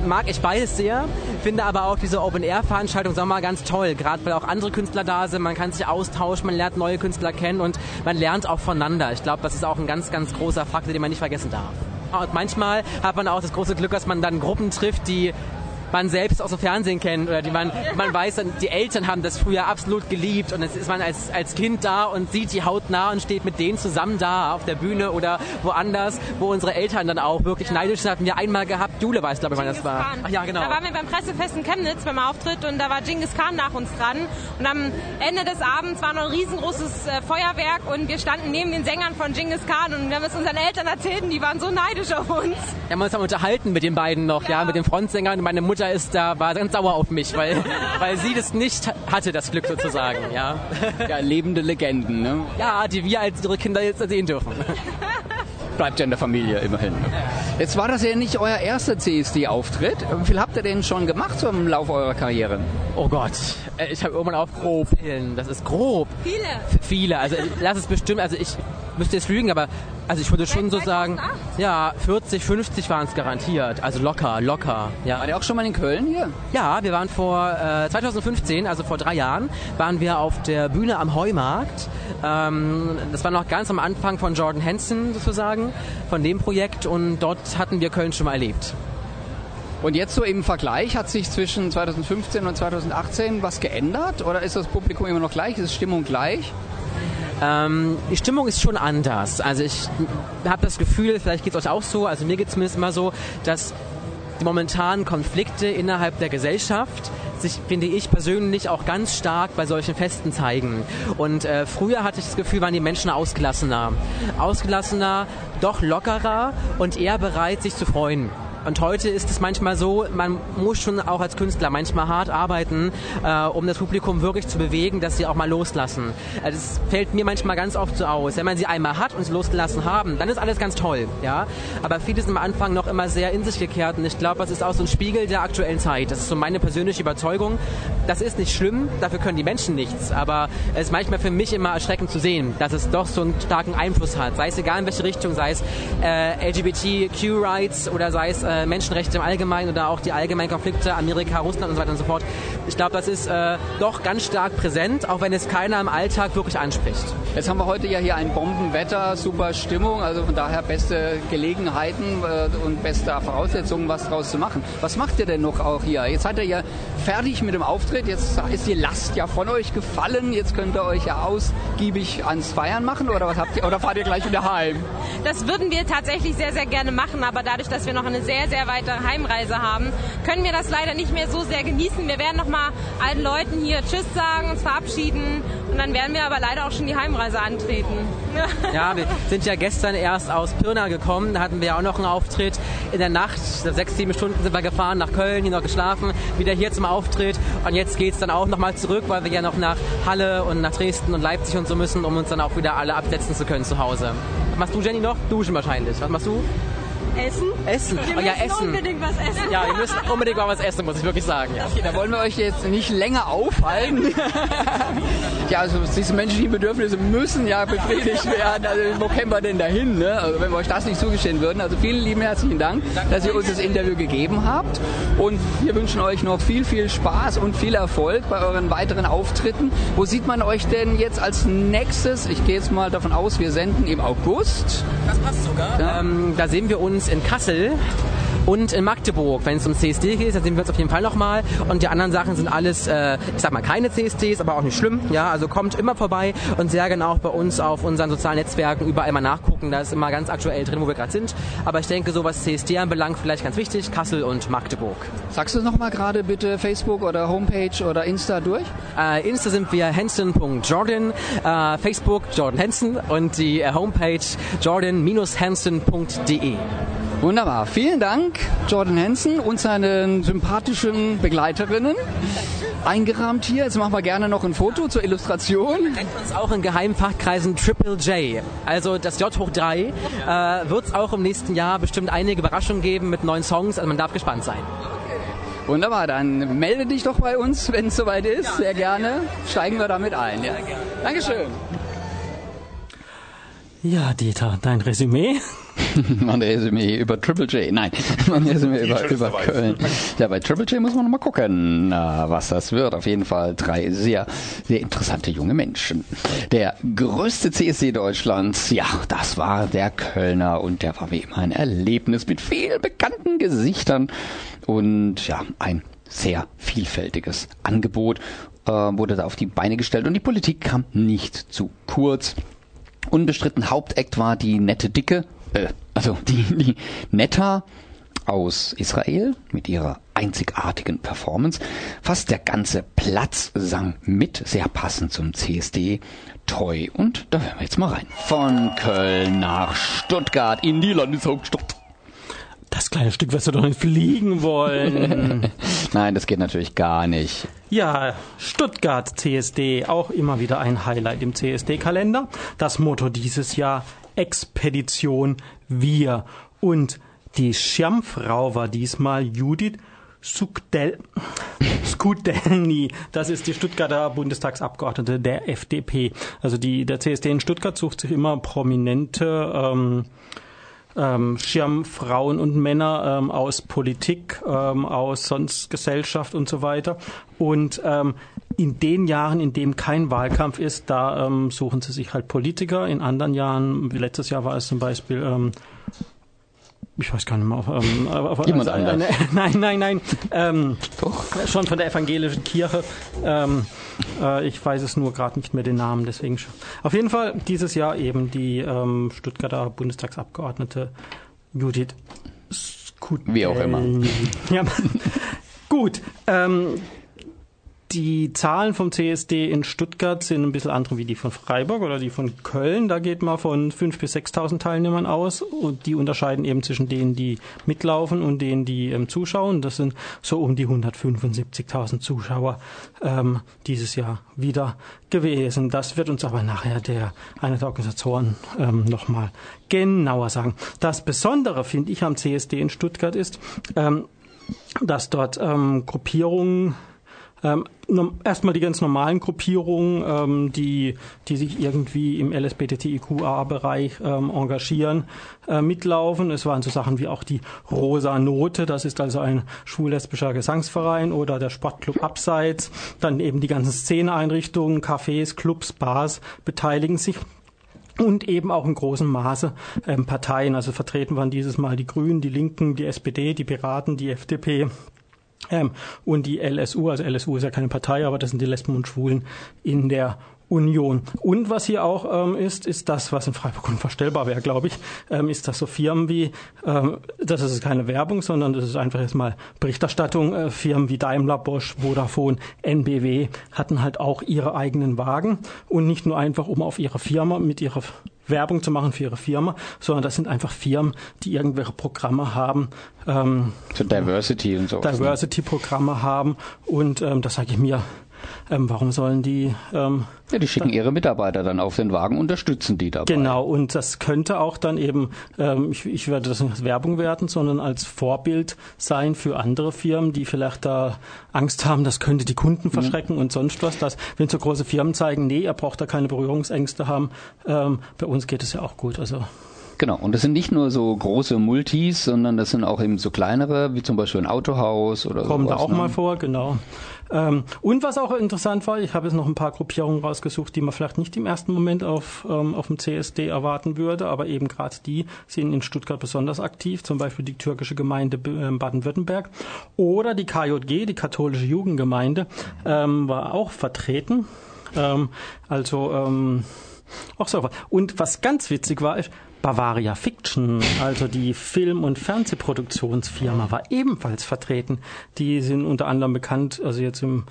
[SPEAKER 28] mag ich beides sehr, finde aber auch diese Open-Air-Veranstaltung Sommer ganz toll, gerade weil auch andere Künstler da sind, man kann sich austauschen, man lernt neue Künstler kennen und man lernt auch voneinander. Ich glaube, das ist auch ein ganz, ganz großer Faktor, den man nicht vergessen darf. Und manchmal hat man auch das große Glück, dass man dann Gruppen trifft, die man selbst aus dem Fernsehen kennt oder die man, man weiß, die Eltern haben das früher absolut geliebt und jetzt ist man als, als Kind da und sieht die hautnah und steht mit denen zusammen da auf der Bühne oder woanders, wo unsere Eltern dann auch wirklich neidisch sind. Hatten wir einmal gehabt, Jule weiß, glaube ich, wann das war.
[SPEAKER 27] Ach ja, genau. Da waren wir beim Pressefest in Chemnitz beim Auftritt und da war Genghis Khan nach uns dran und am Ende des Abends war noch ein riesengroßes äh, Feuerwerk und wir standen neben den Sängern von Genghis Khan und wir haben es unseren Eltern erzählt und die waren so neidisch auf uns.
[SPEAKER 28] Wir haben uns dann unterhalten mit den beiden noch, ja, ja mit den Frontsängern. Meine Mutter Mutter ist da, war ganz sauer auf mich, weil, weil sie das nicht hatte, das Glück sozusagen, ja.
[SPEAKER 1] Ja, lebende Legenden, ne?
[SPEAKER 28] Ja, die wir als ihre Kinder jetzt sehen dürfen.
[SPEAKER 1] Bleibt ja in der Familie immerhin. Jetzt war das ja nicht euer erster CSD-Auftritt. Wie viel habt ihr denn schon gemacht so im Laufe eurer Karriere?
[SPEAKER 28] Oh Gott, äh, ich habe irgendwann auf grob. Das ist grob.
[SPEAKER 27] Viele.
[SPEAKER 28] Viele. Also lass es bestimmt, also ich müsste jetzt lügen, aber also ich würde schon so sagen, ja, 40, 50 waren es garantiert. Also locker, locker. Ja.
[SPEAKER 1] War der auch schon mal in Köln hier?
[SPEAKER 28] Ja, wir waren vor äh, 2015, also vor drei Jahren, waren wir auf der Bühne am Heumarkt. Ähm, das war noch ganz am Anfang von Jordan Hansen sozusagen, von dem Projekt und dort hatten wir Köln schon mal erlebt.
[SPEAKER 1] Und jetzt so im Vergleich, hat sich zwischen 2015 und 2018 was geändert oder ist das Publikum immer noch gleich? Ist die Stimmung gleich?
[SPEAKER 28] Ähm, die Stimmung ist schon anders. Also ich habe das Gefühl, vielleicht geht es euch auch so, also mir geht es zumindest immer so, dass die momentanen Konflikte innerhalb der Gesellschaft sich, finde ich persönlich, auch ganz stark bei solchen Festen zeigen. Und äh, früher hatte ich das Gefühl, waren die Menschen ausgelassener. Ausgelassener, doch lockerer und eher bereit, sich zu freuen. Und heute ist es manchmal so, man muss schon auch als Künstler manchmal hart arbeiten, äh, um das Publikum wirklich zu bewegen, dass sie auch mal loslassen. Äh, das fällt mir manchmal ganz oft so aus. Wenn man sie einmal hat und sie losgelassen haben, dann ist alles ganz toll. Ja? Aber viele sind am Anfang noch immer sehr in sich gekehrt und ich glaube, das ist auch so ein Spiegel der aktuellen Zeit. Das ist so meine persönliche Überzeugung. Das ist nicht schlimm, dafür können die Menschen nichts. Aber es ist manchmal für mich immer erschreckend zu sehen, dass es doch so einen starken Einfluss hat. Sei es egal in welche Richtung, sei es äh, LGBTQ-Rights oder sei es äh, Menschenrechte im Allgemeinen oder auch die allgemeinen Konflikte Amerika, Russland und so weiter und so fort. Ich glaube, das ist äh, doch ganz stark präsent, auch wenn es keiner im Alltag wirklich anspricht.
[SPEAKER 1] Jetzt haben wir heute ja hier ein Bombenwetter, super Stimmung, also von daher beste Gelegenheiten äh, und beste Voraussetzungen, was draus zu machen. Was macht ihr denn noch auch hier? Jetzt seid ihr ja fertig mit dem Auftritt, jetzt ist die Last ja von euch gefallen, jetzt könnt ihr euch ja ausgiebig ans Feiern machen oder was habt ihr oder fahrt ihr gleich wieder heim?
[SPEAKER 27] Das würden wir tatsächlich sehr, sehr gerne machen, aber dadurch, dass wir noch eine sehr, sehr weite Heimreise haben, können wir das leider nicht mehr so sehr genießen. Wir werden noch mal allen Leuten hier Tschüss sagen, uns verabschieden und dann werden wir aber leider auch schon die Heimreise antreten.
[SPEAKER 28] Ja, wir sind ja gestern erst aus Pirna gekommen, da hatten wir ja auch noch einen Auftritt in der Nacht, sechs, sieben Stunden sind wir gefahren nach Köln, hier noch geschlafen, wieder hier zum Auftritt und jetzt geht es dann auch nochmal zurück, weil wir ja noch nach Halle und nach Dresden und Leipzig und so müssen, um uns dann auch wieder alle absetzen zu können zu Hause. Was machst du, Jenny, noch? Duschen wahrscheinlich. Was machst du?
[SPEAKER 27] Essen?
[SPEAKER 28] Essen.
[SPEAKER 27] Wir
[SPEAKER 28] oh, ja,
[SPEAKER 27] müssen
[SPEAKER 28] Essen.
[SPEAKER 27] unbedingt was essen.
[SPEAKER 28] Ja, wir müssen unbedingt mal was essen, muss ich wirklich sagen. Ja.
[SPEAKER 1] Okay, da wollen wir euch jetzt nicht länger aufhalten. ja, also diese menschlichen Bedürfnisse müssen ja befriedigt werden. Also wo kämen wir denn dahin, ne? Also wenn wir euch das nicht zugestehen würden. Also vielen lieben herzlichen Dank, dass ihr uns das Interview gegeben habt. Und wir wünschen euch noch viel, viel Spaß und viel Erfolg bei euren weiteren Auftritten. Wo sieht man euch denn jetzt als nächstes? Ich gehe jetzt mal davon aus, wir senden im August.
[SPEAKER 28] Das passt sogar. Ähm, da sehen wir uns in Kassel und in Magdeburg. Wenn es um CSD geht, dann sehen wir uns auf jeden Fall nochmal. Und die anderen Sachen sind alles, äh, ich sag mal, keine CSDs, aber auch nicht schlimm. Ja, also kommt immer vorbei und sehr genau auch bei uns auf unseren sozialen Netzwerken überall mal nachgucken. Da ist immer ganz aktuell drin, wo wir gerade sind. Aber ich denke, so was CSD anbelangt, vielleicht ganz wichtig, Kassel und Magdeburg.
[SPEAKER 1] Sagst du es nochmal gerade bitte Facebook oder Homepage oder Insta durch?
[SPEAKER 28] Äh, Insta sind wir hanson.jordan, äh, Facebook Jordan Hansen und die äh, Homepage jordan-hansen.de.
[SPEAKER 1] Wunderbar. Vielen Dank, Jordan Hansen und seinen sympathischen Begleiterinnen. Eingerahmt hier. Jetzt machen wir gerne noch ein Foto zur Illustration.
[SPEAKER 28] Nennt uns auch in Geheimfachkreisen Triple J. Also das J hoch 3 äh, wird es auch im nächsten Jahr bestimmt einige Überraschungen geben mit neuen Songs. Also man darf gespannt sein.
[SPEAKER 1] Wunderbar, dann melde dich doch bei uns, wenn es soweit ist. Ja, sehr gerne. Steigen wir damit ein. Ja. Dankeschön.
[SPEAKER 2] Ja, Dieter, dein Resümee?
[SPEAKER 1] mein Resümee über Triple J. Nein, mein Resümee über, über Köln. Ja, bei Triple J muss man noch mal gucken, was das wird. Auf jeden Fall drei sehr, sehr interessante junge Menschen. Der größte CSD Deutschlands, ja, das war der Kölner und der war wie immer ein Erlebnis mit vielen bekannten Gesichtern und ja, ein sehr vielfältiges Angebot äh, wurde da auf die Beine gestellt und die Politik kam nicht zu kurz. Unbestritten Hauptakt war die nette Dicke, äh, also die, die Netta aus Israel mit ihrer einzigartigen Performance. Fast der ganze Platz sang mit, sehr passend zum CSD. Toy und da hören wir jetzt mal rein. Von Köln nach Stuttgart in die Landeshauptstadt.
[SPEAKER 2] Das kleine Stück wirst du doch nicht fliegen wollen.
[SPEAKER 1] Nein, das geht natürlich gar nicht.
[SPEAKER 2] Ja, Stuttgart CSD, auch immer wieder ein Highlight im CSD-Kalender. Das Motto dieses Jahr Expedition Wir. Und die Schirmfrau war diesmal Judith Sukdel, Skudelny. Das ist die Stuttgarter Bundestagsabgeordnete der FDP. Also die, der CSD in Stuttgart sucht sich immer prominente ähm, ähm, Schirmfrauen und Männer ähm, aus Politik, ähm, aus sonst Gesellschaft und so weiter. Und ähm, in den Jahren, in dem kein Wahlkampf ist, da ähm, suchen sie sich halt Politiker. In anderen Jahren, wie letztes Jahr war es zum Beispiel ähm, ich weiß gar nicht mehr. Ähm,
[SPEAKER 1] auf, Jemand also, anders. Eine,
[SPEAKER 2] nein, nein, nein. Ähm, Doch. Schon von der evangelischen Kirche. Ähm, äh, ich weiß es nur gerade nicht mehr den Namen, deswegen. Auf jeden Fall dieses Jahr eben die ähm, Stuttgarter Bundestagsabgeordnete Judith
[SPEAKER 1] Skut Wie auch immer.
[SPEAKER 2] Ja. Gut. Ähm, die Zahlen vom CSD in Stuttgart sind ein bisschen andere wie die von Freiburg oder die von Köln. Da geht man von 5.000 bis 6.000 Teilnehmern aus und die unterscheiden eben zwischen denen, die mitlaufen und denen, die ähm, zuschauen. Das sind so um die 175.000 Zuschauer ähm, dieses Jahr wieder gewesen. Das wird uns aber nachher der eine der Organisatoren ähm, nochmal genauer sagen. Das Besondere, finde ich, am CSD in Stuttgart ist, ähm, dass dort ähm, Gruppierungen ähm, erstmal die ganz normalen Gruppierungen, ähm, die, die sich irgendwie im LSBTTIQA-Bereich ähm, engagieren, äh, mitlaufen. Es waren so Sachen wie auch die Rosa Note, das ist also ein schwul-lesbischer Gesangsverein oder der Sportclub Abseits. Dann eben die ganzen Szeneeinrichtungen, Cafés, Clubs, Bars beteiligen sich und eben auch in großem Maße ähm, Parteien. Also vertreten waren dieses Mal die Grünen, die Linken, die SPD, die Piraten, die FDP, ähm, und die LSU, also LSU ist ja keine Partei, aber das sind die Lesben und Schwulen in der Union. Und was hier auch ähm, ist, ist das, was in Freiburg unvorstellbar wäre, glaube ich, ähm, ist, dass so Firmen wie, ähm, das ist keine Werbung, sondern das ist einfach jetzt mal Berichterstattung, äh, Firmen wie Daimler, Bosch, Vodafone, NBW hatten halt auch ihre eigenen Wagen und nicht nur einfach, um auf ihre Firma mit ihrer Werbung zu machen für ihre Firma, sondern das sind einfach Firmen, die irgendwelche Programme haben.
[SPEAKER 1] Ähm, so Diversity und so.
[SPEAKER 2] Ne? Diversity-Programme haben und ähm, das sage ich mir, ähm, warum sollen die? Ähm,
[SPEAKER 1] ja, die schicken ihre Mitarbeiter dann auf den Wagen, unterstützen die dabei.
[SPEAKER 2] Genau, und das könnte auch dann eben, ähm, ich, ich werde das nicht als Werbung werten, sondern als Vorbild sein für andere Firmen, die vielleicht da Angst haben, das könnte die Kunden mhm. verschrecken mhm. und sonst was. Dass, wenn so große Firmen zeigen, nee, ihr braucht da keine Berührungsängste haben, ähm, bei uns geht es ja auch gut. Also
[SPEAKER 1] Genau, und das sind nicht nur so große Multis, sondern das sind auch eben so kleinere, wie zum Beispiel ein Autohaus oder so.
[SPEAKER 2] Kommen sowas, da auch ne? mal vor, genau. Ähm, und was auch interessant war, ich habe jetzt noch ein paar Gruppierungen rausgesucht, die man vielleicht nicht im ersten Moment auf, ähm, auf dem CSD erwarten würde, aber eben gerade die sind in Stuttgart besonders aktiv, zum Beispiel die türkische Gemeinde ähm, Baden-Württemberg oder die KJG, die katholische Jugendgemeinde, war auch vertreten. Also auch so. Und was ganz witzig war, ist, Bavaria Fiction, also die Film- und Fernsehproduktionsfirma, war ebenfalls vertreten. Die sind unter anderem bekannt, also jetzt im,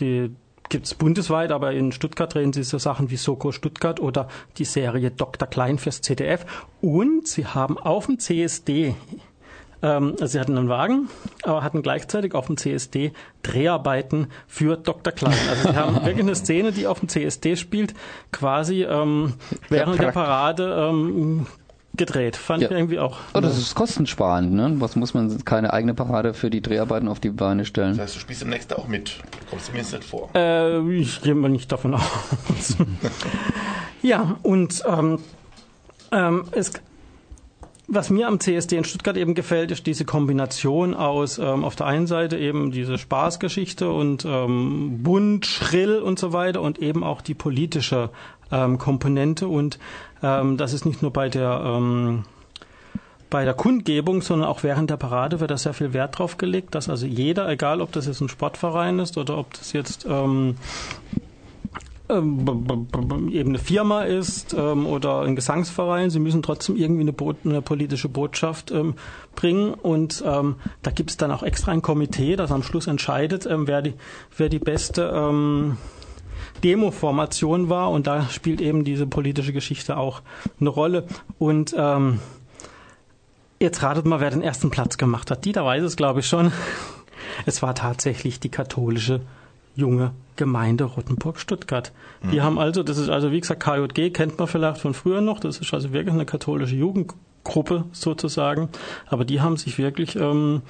[SPEAKER 2] die gibt's bundesweit, aber in Stuttgart drehen sie so Sachen wie Soko Stuttgart oder die Serie Dr. Klein fürs ZDF. Und sie haben auf dem CSD ähm, also sie hatten einen Wagen, aber hatten gleichzeitig auf dem CSD Dreharbeiten für Dr. Klein. Also sie haben wirklich eine Szene, die auf dem CSD spielt, quasi ähm, während der Parade ähm, gedreht. Fand ja. ich irgendwie auch.
[SPEAKER 1] Oh, das ist kostensparend, ne? Was muss man keine eigene Parade für die Dreharbeiten auf die Beine stellen?
[SPEAKER 3] Das heißt, du spielst im nächsten auch mit. Kommst du mir jetzt nicht vor?
[SPEAKER 2] Äh, ich gehe mal nicht davon aus. ja, und ähm, ähm, es was mir am CSD in Stuttgart eben gefällt, ist diese Kombination aus ähm, auf der einen Seite eben diese Spaßgeschichte und ähm, bunt, schrill und so weiter und eben auch die politische ähm, Komponente und ähm, das ist nicht nur bei der ähm, bei der Kundgebung, sondern auch während der Parade wird da sehr viel Wert drauf gelegt, dass also jeder, egal ob das jetzt ein Sportverein ist oder ob das jetzt ähm, eben eine Firma ist ähm, oder ein Gesangsverein, sie müssen trotzdem irgendwie eine, Bo eine politische Botschaft ähm, bringen und ähm, da gibt es dann auch extra ein Komitee, das am Schluss entscheidet, ähm, wer, die, wer die beste ähm, Demo-Formation war und da spielt eben diese politische Geschichte auch eine Rolle und ähm, jetzt ratet mal, wer den ersten Platz gemacht hat. Dieter weiß es, glaube ich, schon. Es war tatsächlich die katholische junge Gemeinde Rottenburg-Stuttgart. Mhm. Die haben also, das ist also wie gesagt KJG, kennt man vielleicht von früher noch, das ist also wirklich eine katholische Jugendgruppe sozusagen, aber die haben sich wirklich ähm,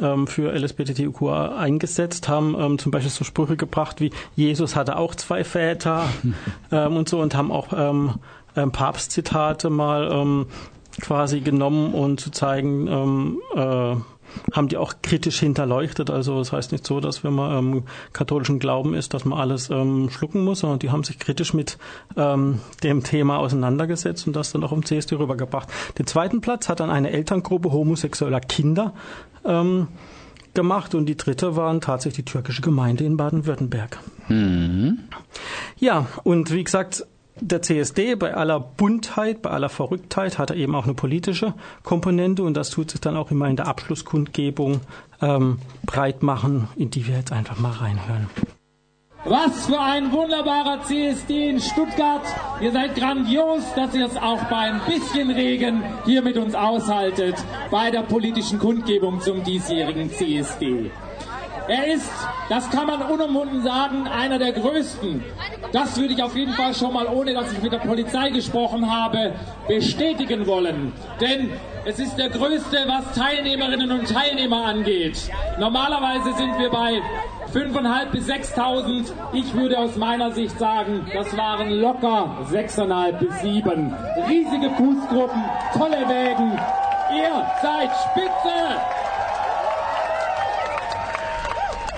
[SPEAKER 2] ähm, für LSBTTIQA eingesetzt, haben ähm, zum Beispiel so Sprüche gebracht wie Jesus hatte auch zwei Väter ähm, und so und haben auch ähm, ähm, Papstzitate mal ähm, quasi genommen und zu zeigen, ähm, äh, haben die auch kritisch hinterleuchtet. Also das heißt nicht so, dass wenn man ähm, katholischen Glauben ist, dass man alles ähm, schlucken muss, sondern die haben sich kritisch mit ähm, dem Thema auseinandergesetzt und das dann auch im CSD rübergebracht. Den zweiten Platz hat dann eine Elterngruppe homosexueller Kinder ähm, gemacht und die dritte waren tatsächlich die türkische Gemeinde in Baden-Württemberg. Mhm. Ja, und wie gesagt, der CSD bei aller Buntheit, bei aller Verrücktheit hat er eben auch eine politische Komponente und das tut sich dann auch immer in der Abschlusskundgebung ähm, breit machen, in die wir jetzt einfach mal reinhören.
[SPEAKER 29] Was für ein wunderbarer CSD in Stuttgart. Ihr seid grandios, dass ihr es auch bei ein bisschen Regen hier mit uns aushaltet bei der politischen Kundgebung zum diesjährigen CSD. Er ist, das kann man unumwunden sagen, einer der größten. Das würde ich auf jeden Fall schon mal, ohne dass ich mit der Polizei gesprochen habe, bestätigen wollen. Denn es ist der größte, was Teilnehmerinnen und Teilnehmer angeht. Normalerweise sind wir bei 5.500 bis 6.000. Ich würde aus meiner Sicht sagen, das waren locker 6.500 bis 7. Riesige Fußgruppen, tolle Wägen. Ihr seid spitze!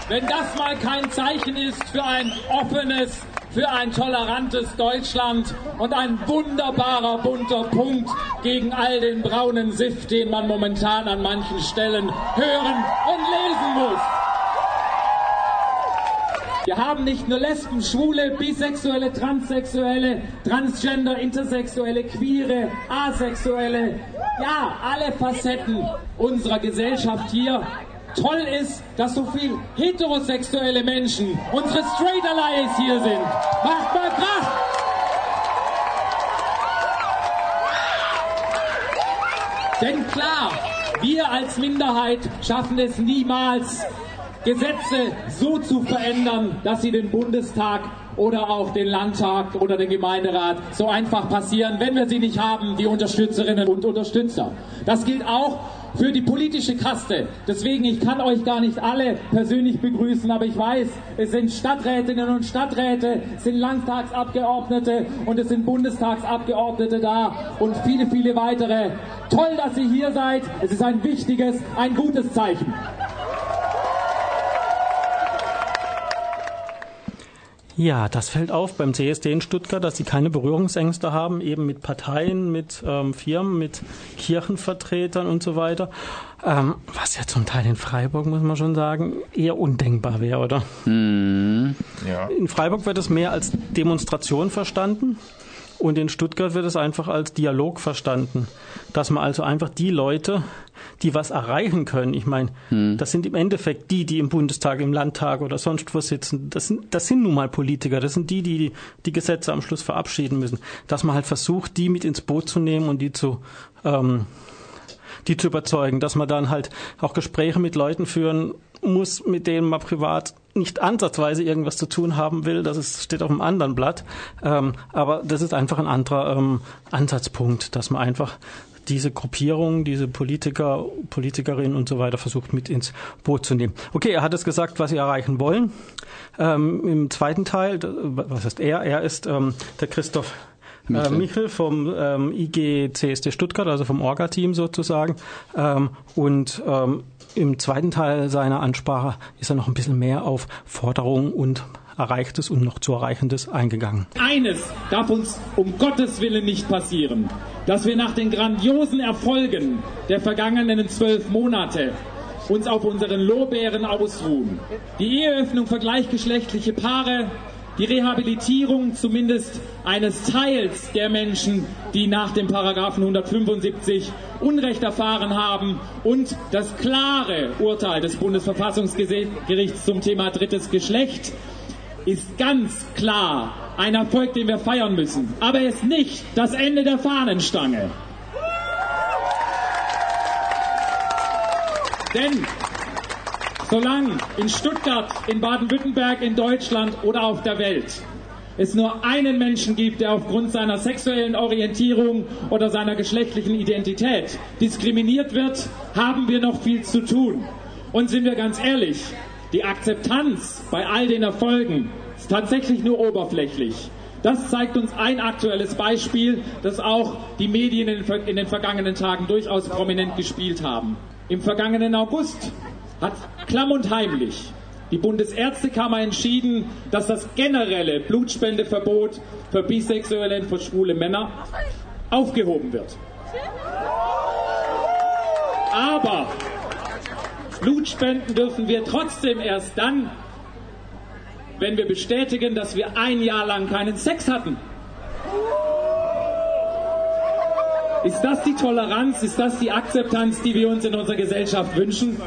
[SPEAKER 29] Wenn das mal kein Zeichen ist für ein offenes, für ein tolerantes Deutschland und ein wunderbarer bunter Punkt gegen all den braunen Sift, den man momentan an manchen Stellen hören und lesen muss. Wir haben nicht nur Lesben, Schwule, Bisexuelle, Transsexuelle, Transgender, Intersexuelle, Queere, Asexuelle, ja, alle Facetten unserer Gesellschaft hier toll ist, dass so viele heterosexuelle Menschen, unsere Straight Allies hier sind. Macht mal Krach! Denn klar, wir als Minderheit schaffen es niemals, Gesetze so zu verändern, dass sie den Bundestag oder auch den Landtag oder den Gemeinderat so einfach passieren, wenn wir sie nicht haben, die Unterstützerinnen und Unterstützer. Das gilt auch für die politische Kaste. Deswegen, ich kann euch gar nicht alle persönlich begrüßen, aber ich weiß, es sind Stadträtinnen und Stadträte, es sind Landtagsabgeordnete und es sind Bundestagsabgeordnete da und viele, viele weitere. Toll, dass ihr hier seid. Es ist ein wichtiges, ein gutes Zeichen.
[SPEAKER 2] Ja, das fällt auf beim CSD in Stuttgart, dass sie keine Berührungsängste haben, eben mit Parteien, mit ähm, Firmen, mit Kirchenvertretern und so weiter. Ähm, was ja zum Teil in Freiburg, muss man schon sagen, eher undenkbar wäre, oder?
[SPEAKER 1] Mhm.
[SPEAKER 2] Ja. In Freiburg wird es mehr als Demonstration verstanden. Und in Stuttgart wird es einfach als Dialog verstanden, dass man also einfach die Leute, die was erreichen können, ich meine, hm. das sind im Endeffekt die, die im Bundestag, im Landtag oder sonst wo sitzen, das sind, das sind nun mal Politiker, das sind die, die die Gesetze am Schluss verabschieden müssen, dass man halt versucht, die mit ins Boot zu nehmen und die zu ähm, die zu überzeugen, dass man dann halt auch Gespräche mit Leuten führen muss, mit denen man privat nicht ansatzweise irgendwas zu tun haben will. Das ist, steht auf einem anderen Blatt. Ähm, aber das ist einfach ein anderer ähm, Ansatzpunkt, dass man einfach diese Gruppierung, diese Politiker, Politikerinnen und so weiter versucht mit ins Boot zu nehmen. Okay, er hat es gesagt, was sie erreichen wollen. Ähm, Im zweiten Teil, was heißt er? Er ist ähm, der Christoph Michel, äh, Michel vom ähm, IG CSD Stuttgart, also vom Orga-Team sozusagen. Ähm, und ähm, im zweiten Teil seiner Ansprache ist er noch ein bisschen mehr auf Forderungen und Erreichtes und noch zu Erreichendes eingegangen.
[SPEAKER 29] Eines darf uns um Gottes Willen nicht passieren, dass wir nach den grandiosen Erfolgen der vergangenen zwölf Monate uns auf unseren Lorbeeren ausruhen. Die Eheöffnung für gleichgeschlechtliche Paare, die Rehabilitierung zumindest eines Teils der Menschen, die nach dem Paragraphen 175 Unrecht erfahren haben und das klare Urteil des Bundesverfassungsgerichts zum Thema drittes Geschlecht ist ganz klar ein Erfolg, den wir feiern müssen. Aber er ist nicht das Ende der Fahnenstange. Denn Solange in Stuttgart, in Baden-Württemberg, in Deutschland oder auf der Welt es nur einen Menschen gibt, der aufgrund seiner sexuellen Orientierung oder seiner geschlechtlichen Identität diskriminiert wird, haben wir noch viel zu tun. Und sind wir ganz ehrlich, die Akzeptanz bei all den Erfolgen ist tatsächlich nur oberflächlich. Das zeigt uns ein aktuelles Beispiel, das auch die Medien in den vergangenen Tagen durchaus prominent gespielt haben. Im vergangenen August hat klamm und heimlich die Bundesärztekammer entschieden, dass das generelle Blutspendeverbot für bisexuelle und für schwule Männer aufgehoben wird. Aber Blutspenden dürfen wir trotzdem erst dann, wenn wir bestätigen, dass wir ein Jahr lang keinen Sex hatten. Ist das die Toleranz? Ist das die Akzeptanz, die wir uns in unserer Gesellschaft wünschen?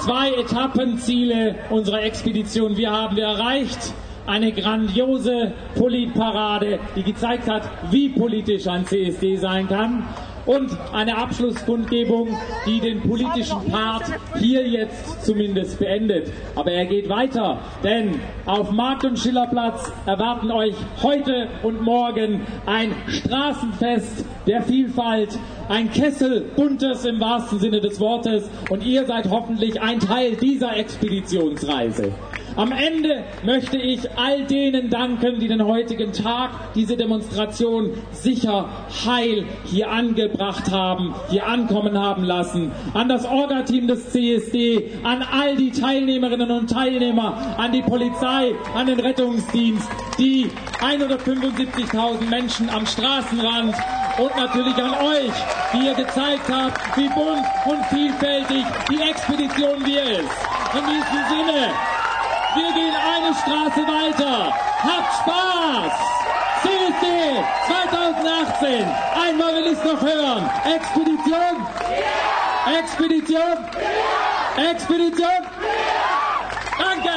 [SPEAKER 29] Zwei Etappenziele unserer Expedition. Wir haben wir erreicht eine grandiose Politparade, die gezeigt hat, wie politisch ein CSD sein kann und eine Abschlusskundgebung, die den politischen Part hier jetzt zumindest beendet. Aber er geht weiter, denn auf Markt und Schillerplatz erwarten euch heute und morgen ein Straßenfest der Vielfalt, ein Kessel buntes im wahrsten Sinne des Wortes und ihr seid hoffentlich ein Teil dieser Expeditionsreise. Am Ende möchte ich all denen danken, die den heutigen Tag, diese Demonstration sicher heil hier angebracht haben, hier ankommen haben lassen. An das Orga-Team des CSD, an all die Teilnehmerinnen und Teilnehmer, an die Polizei, an den Rettungsdienst, die 175.000 Menschen am Straßenrand und natürlich an euch, die ihr gezeigt habt, wie bunt und vielfältig die Expedition wir ist. In diesem Sinne, wir gehen eine Straße weiter. Habt Spaß! CSD 2018. Einmal will ich es noch hören. Expedition? Expedition? Expedition? Danke!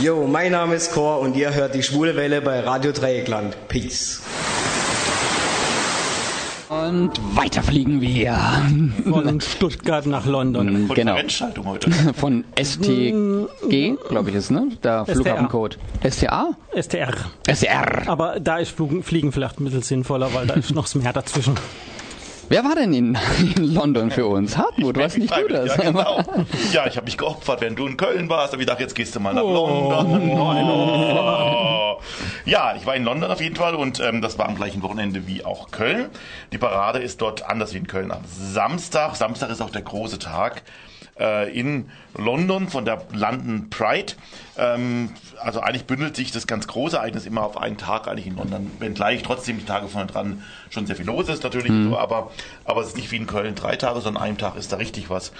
[SPEAKER 30] Jo, mein Name ist Chor und ihr hört die Schwule Welle bei Radio Dreieckland. Peace.
[SPEAKER 1] Und weiter fliegen wir.
[SPEAKER 2] Von Stuttgart nach London.
[SPEAKER 1] Von genau. heute. Von STG, glaube ich ist, ne? Der Flughafencode. STA?
[SPEAKER 2] STR.
[SPEAKER 1] STR.
[SPEAKER 2] Aber da ist Fliegen vielleicht ein bisschen sinnvoller, weil da ist noch Meer dazwischen.
[SPEAKER 1] Wer war denn in, in London für uns? Hartmut, was nicht du das?
[SPEAKER 3] Ja, genau. ja, ich habe mich geopfert, wenn du in Köln warst. Aber ich dachte, jetzt gehst du mal nach oh. London. Oh. Ja, ich war in London auf jeden Fall und ähm, das war am gleichen Wochenende wie auch Köln. Die Parade ist dort anders wie in Köln am Samstag. Samstag ist auch der große Tag äh, in London von der London Pride. Ähm, also eigentlich bündelt sich das ganz große Ereignis immer auf einen Tag eigentlich in London, wenngleich trotzdem die Tage vorne dran schon sehr viel los ist natürlich, mhm. so, aber, aber es ist nicht wie in Köln drei Tage, sondern an einem Tag ist da richtig was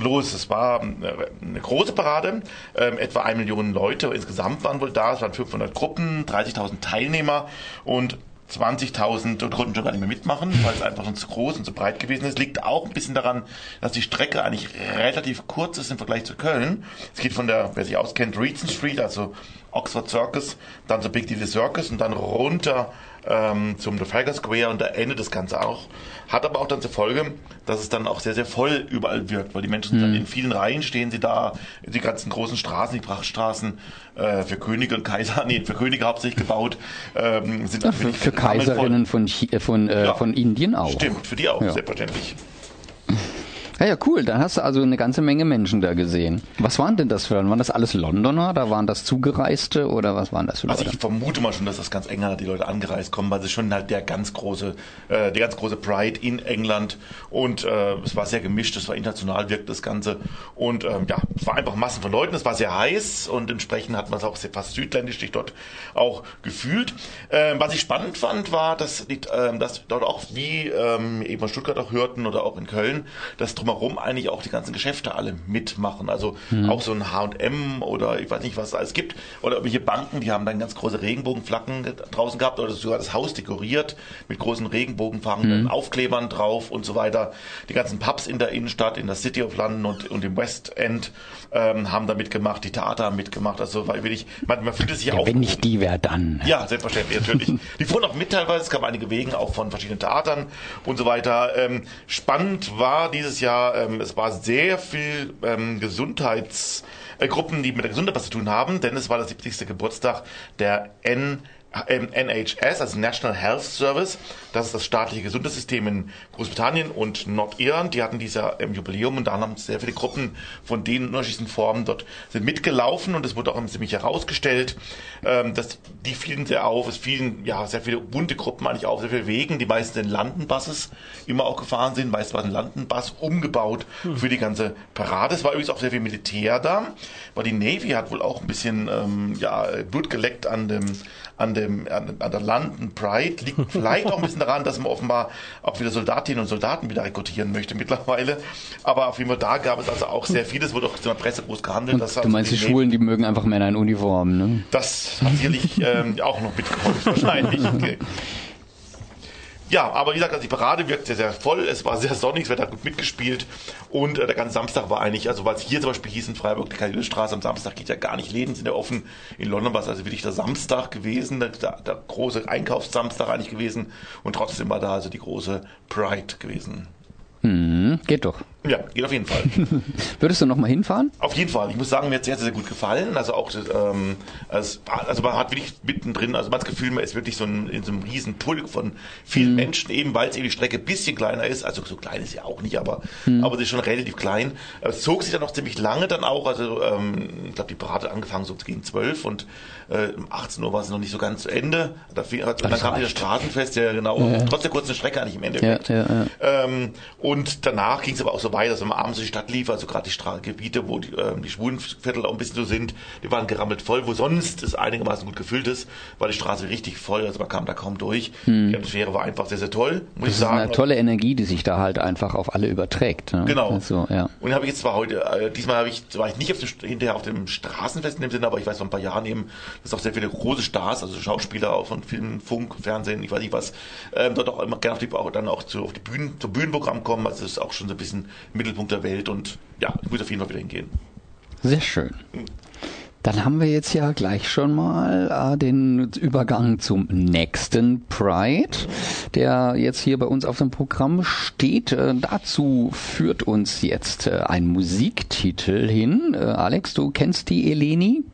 [SPEAKER 3] los. Es war eine große Parade, ähm, etwa eine Million Leute insgesamt waren wohl da, es waren 500 Gruppen, 30.000 Teilnehmer und 20.000 und konnten schon gar nicht mehr mitmachen, weil es einfach schon zu groß und zu breit gewesen ist. Liegt auch ein bisschen daran, dass die Strecke eigentlich relativ kurz ist im Vergleich zu Köln. Es geht von der, wer sich auskennt, Regent Street, also Oxford Circus, dann zur Big Deal Circus und dann runter ähm, zum Trafalgar Square und da endet das Ganze auch. Hat aber auch dann zur Folge, dass es dann auch sehr, sehr voll überall wirkt, weil die Menschen mhm. dann in vielen Reihen stehen sie da, die ganzen großen Straßen, die Prachtstraßen äh, für Könige und Kaiser, nee, für Könige hauptsächlich gebaut, ähm, sind
[SPEAKER 1] ja, für, für Kaiserinnen von, von, äh, ja, von Indien auch.
[SPEAKER 3] Stimmt, für die auch, ja. selbstverständlich.
[SPEAKER 1] Ja, ja, cool. Da hast du also eine ganze Menge Menschen da gesehen. Was waren denn das für? Waren das alles Londoner? Da waren das Zugereiste oder was waren das für
[SPEAKER 3] Leute? Also ich vermute mal schon, dass das ganz enger die Leute angereist kommen, weil es schon halt der ganz große, äh, der ganz große Pride in England und äh, es war sehr gemischt, es war international wirkt das Ganze und ähm, ja, es war einfach Massen von Leuten, es war sehr heiß und entsprechend hat man es auch sehr, fast südländisch sich dort auch gefühlt. Ähm, was ich spannend fand, war, dass, äh, dass dort auch wie ähm, eben in Stuttgart auch hörten oder auch in Köln, das drumherum eigentlich auch die ganzen Geschäfte alle mitmachen. Also mhm. auch so ein H&M oder ich weiß nicht, was es alles gibt. Oder irgendwelche Banken, die haben dann ganz große Regenbogenflaggen draußen gehabt oder sogar das Haus dekoriert mit großen Regenbogenfarben, mhm. Aufklebern drauf und so weiter. Die ganzen Pubs in der Innenstadt, in der City of London und, und im West End ähm, haben da mitgemacht, die Theater haben mitgemacht. Also weil ich, man, man fühlt es sich ja, auch.
[SPEAKER 1] Wenn nicht die, wer dann?
[SPEAKER 3] Ja, selbstverständlich, natürlich. die fuhren auch mit teilweise, es gab einige Wegen auch von verschiedenen Theatern und so weiter. Ähm, spannend war dieses Jahr, ähm, es war sehr viel ähm, Gesundheitsgruppen, die mit der Gesundheit was zu tun haben, denn es war der 70. Geburtstag der N NHS, also National Health Service. Das ist das staatliche Gesundheitssystem in Großbritannien und Nordirland. Die hatten dieses Jahr im Jubiläum und da haben sehr viele Gruppen von den unterschiedlichen Formen dort sind mitgelaufen und es wurde auch ziemlich herausgestellt, ähm, dass die fielen sehr auf. Es fielen ja sehr viele bunte Gruppen eigentlich auf, sehr viele Wegen. Die meisten sind Landenbusses immer auch gefahren sind. Meist war ein Landenbus umgebaut hm. für die ganze Parade. Es war übrigens auch sehr viel Militär da, weil die Navy hat wohl auch ein bisschen ähm, ja, Blut geleckt an dem an, dem, an, an der London Pride liegt vielleicht auch ein bisschen daran, dass man offenbar auch wieder Soldatinnen und Soldaten wieder rekrutieren möchte mittlerweile. Aber auf jeden Fall da gab es also auch sehr vieles, wurde auch in der Presse groß gehandelt.
[SPEAKER 1] Du meinst, die, die Schulen, die mögen einfach Männer in Uniformen, ne?
[SPEAKER 3] Das hat sicherlich ähm, auch noch mitgeholfen, wahrscheinlich. Okay. Ja, aber wie gesagt, also die Parade wirkt sehr, sehr voll. Es war sehr sonnig, es wird gut mitgespielt. Und äh, der ganze Samstag war eigentlich, also weil es hier zum Beispiel hieß in Freiburg, die Kaiserstraße am Samstag geht ja gar nicht, Läden sind ja offen. In London war es also wirklich der Samstag gewesen, der, der große Einkaufssamstag eigentlich gewesen. Und trotzdem war da also die große Pride gewesen.
[SPEAKER 1] Hm, geht doch.
[SPEAKER 3] Ja, geht auf jeden Fall.
[SPEAKER 1] Würdest du nochmal hinfahren?
[SPEAKER 3] Auf jeden Fall. Ich muss sagen, mir hat es sehr, sehr gut gefallen. Also auch, ähm, also, also man hat wirklich mittendrin, also man hat das Gefühl, man ist wirklich so ein, in so einem riesen Pulk von vielen mhm. Menschen, eben weil es eben die Strecke ein bisschen kleiner ist. Also so klein ist sie auch nicht, aber, mhm. aber sie ist schon relativ klein. Es zog sich dann noch ziemlich lange dann auch. Also ähm, ich glaube, die Parade hat angefangen so gegen 12 und äh, um 18 Uhr war es noch nicht so ganz zu Ende. Da, und dann kam wieder Straßenfest, ja genau, ja. trotz der kurzen Strecke eigentlich im Endeffekt. Ja, ja, ähm, und danach ging es aber auch so weiter, dass abends die Stadt lief, also gerade die Stra Gebiete, wo die, äh, die Schwulenviertel auch ein bisschen so sind, die waren gerammelt voll, wo sonst es einigermaßen gut gefüllt ist, war die Straße richtig voll, also man kam da kaum durch. Hm. Die Atmosphäre war einfach sehr, sehr toll,
[SPEAKER 1] muss das ich sagen. ist eine tolle Energie, die sich da halt einfach auf alle überträgt.
[SPEAKER 3] Ne? Genau. Also, ja. Und habe ich jetzt zwar heute, äh, diesmal habe ich, war ich nicht auf dem, hinterher auf dem Straßenfest in dem Sinne, aber ich weiß vor ein paar Jahren eben, dass auch sehr viele große Stars, also Schauspieler auch von Film, Funk, Fernsehen, ich weiß nicht was, ähm, dort auch immer gerne auf die, auch, dann auch zu, auf die Bühnen, zum Bühnenprogramm kommen, also das ist auch schon so ein bisschen Mittelpunkt der Welt und ja, ich muss auf jeden Fall wieder hingehen.
[SPEAKER 1] Sehr schön. Dann haben wir jetzt ja gleich schon mal äh, den Übergang zum nächsten Pride, der jetzt hier bei uns auf dem Programm steht. Äh, dazu führt uns jetzt äh, ein Musiktitel hin. Äh, Alex, du kennst die Eleni?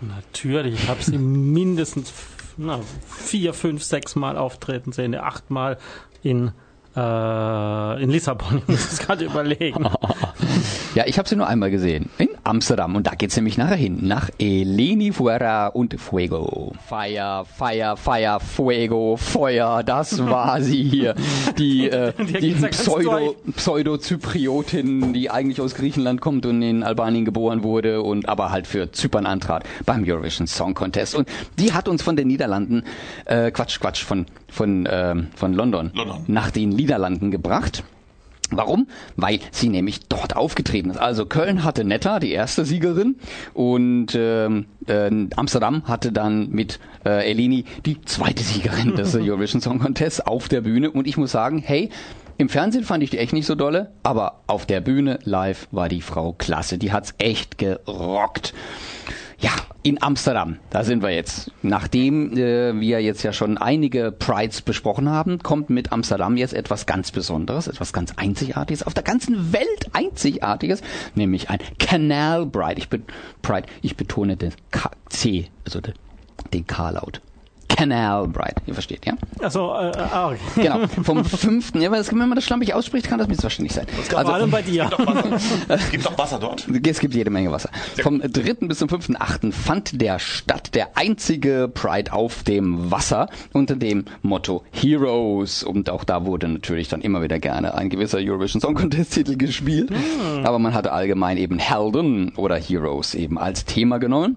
[SPEAKER 2] Natürlich, ich habe sie mindestens na, vier, fünf, sechs Mal auftreten sehen, achtmal in äh, in Lissabon, ich muss es gerade überlegen.
[SPEAKER 1] ja, ich habe sie nur einmal gesehen. In Amsterdam. Und da geht's nämlich nachher hin. Nach Eleni Fuera und Fuego. Fire, Fire, Fire, Fuego, Feuer. Das war sie hier. Die, äh, die Pseudo, Pseudo-Zypriotin, die eigentlich aus Griechenland kommt und in Albanien geboren wurde und aber halt für Zypern antrat beim Eurovision Song Contest. Und die hat uns von den Niederlanden, äh, Quatsch, Quatsch, von, von, äh, von London, London. nach den Niederlanden gebracht. Warum? Weil sie nämlich dort aufgetreten ist. Also Köln hatte Netta, die erste Siegerin, und ähm, äh, Amsterdam hatte dann mit äh, Eleni die zweite Siegerin des Eurovision Song Contest auf der Bühne. Und ich muss sagen, hey, im Fernsehen fand ich die echt nicht so dolle, aber auf der Bühne live war die Frau klasse. Die hat's echt gerockt. Ja, in Amsterdam, da sind wir jetzt. Nachdem äh, wir jetzt ja schon einige Prides besprochen haben, kommt mit Amsterdam jetzt etwas ganz Besonderes, etwas ganz Einzigartiges, auf der ganzen Welt Einzigartiges, nämlich ein Canal Bride. Ich, be Pride, ich betone den K C, also den K-Laut. Canal Bride. Ihr versteht, ja?
[SPEAKER 2] Also, äh, ah, okay.
[SPEAKER 1] Genau. Vom 5. Ja, weil wenn man das schlampig ausspricht, kann das missverständlich sein.
[SPEAKER 2] Das also, vor allem bei dir.
[SPEAKER 3] Es gibt doch Wasser dort.
[SPEAKER 1] Es gibt jede Menge Wasser. Vom 3. bis zum 5.8. fand der statt der einzige Pride auf dem Wasser unter dem Motto Heroes. Und auch da wurde natürlich dann immer wieder gerne ein gewisser Eurovision Song Contest Titel gespielt. Hm. Aber man hatte allgemein eben Helden oder Heroes eben als Thema genommen.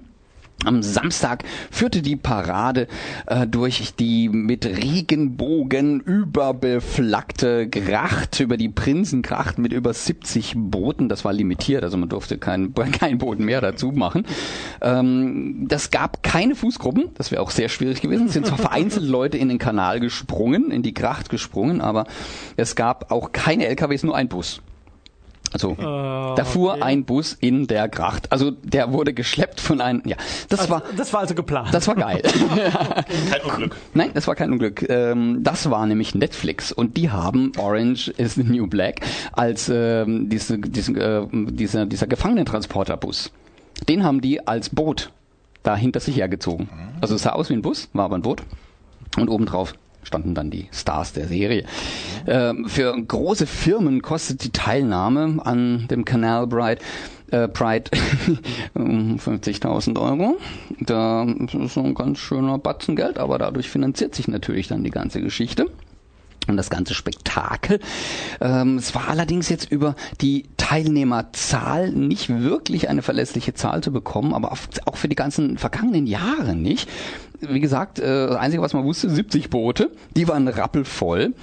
[SPEAKER 1] Am Samstag führte die Parade äh, durch die mit Regenbogen überbeflaggte Gracht, über die Prinzengracht mit über 70 Booten. Das war limitiert, also man durfte kein, kein Boden mehr dazu machen. Ähm, das gab keine Fußgruppen, das wäre auch sehr schwierig gewesen. Es sind zwar vereinzelt Leute in den Kanal gesprungen, in die Gracht gesprungen, aber es gab auch keine LKWs, nur ein Bus. Also äh, da fuhr okay. ein Bus in der Gracht. Also der wurde geschleppt von einem. Ja, das
[SPEAKER 2] also,
[SPEAKER 1] war.
[SPEAKER 2] Das war also geplant.
[SPEAKER 1] Das war geil.
[SPEAKER 3] kein Unglück.
[SPEAKER 1] Nein, das war kein Unglück. Ähm, das war nämlich Netflix und die haben Orange is the New Black als ähm, diese, diese, äh, dieser dieser Gefangenentransporterbus. Den haben die als Boot da hinter sich hergezogen. Also es sah aus wie ein Bus, war aber ein Boot. Und obendrauf standen dann die Stars der Serie. Ähm, für große Firmen kostet die Teilnahme an dem Canal Bride äh, Pride 50.000 Euro. Da ist so ein ganz schöner Batzen Geld, aber dadurch finanziert sich natürlich dann die ganze Geschichte und das ganze Spektakel. Ähm, es war allerdings jetzt über die Teilnehmerzahl nicht wirklich eine verlässliche Zahl zu bekommen, aber auch für die ganzen vergangenen Jahre nicht wie gesagt, äh, das Einzige, was man wusste, 70 Boote. Die waren rappelvoll.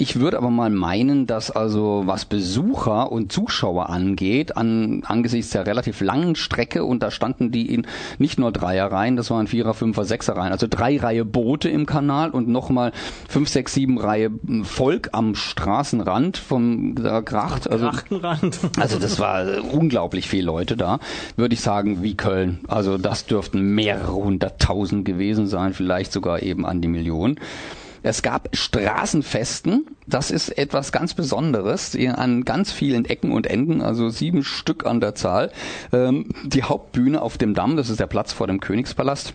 [SPEAKER 1] Ich würde aber mal meinen, dass also was Besucher und Zuschauer angeht, an, angesichts der relativ langen Strecke, und da standen die in nicht nur Dreierreihen, das waren Vierer, Fünfer, Sechserreihen, also drei Reihe Boote im Kanal und nochmal fünf, sechs, sieben Reihe Volk am Straßenrand vom der Gracht. Also, also das war unglaublich viele Leute da, würde ich sagen, wie Köln. Also das dürften mehrere hunderttausend gewesen sein, vielleicht sogar eben an die Million. Es gab Straßenfesten, das ist etwas ganz Besonderes, an ganz vielen Ecken und Enden, also sieben Stück an der Zahl. Ähm, die Hauptbühne auf dem Damm, das ist der Platz vor dem Königspalast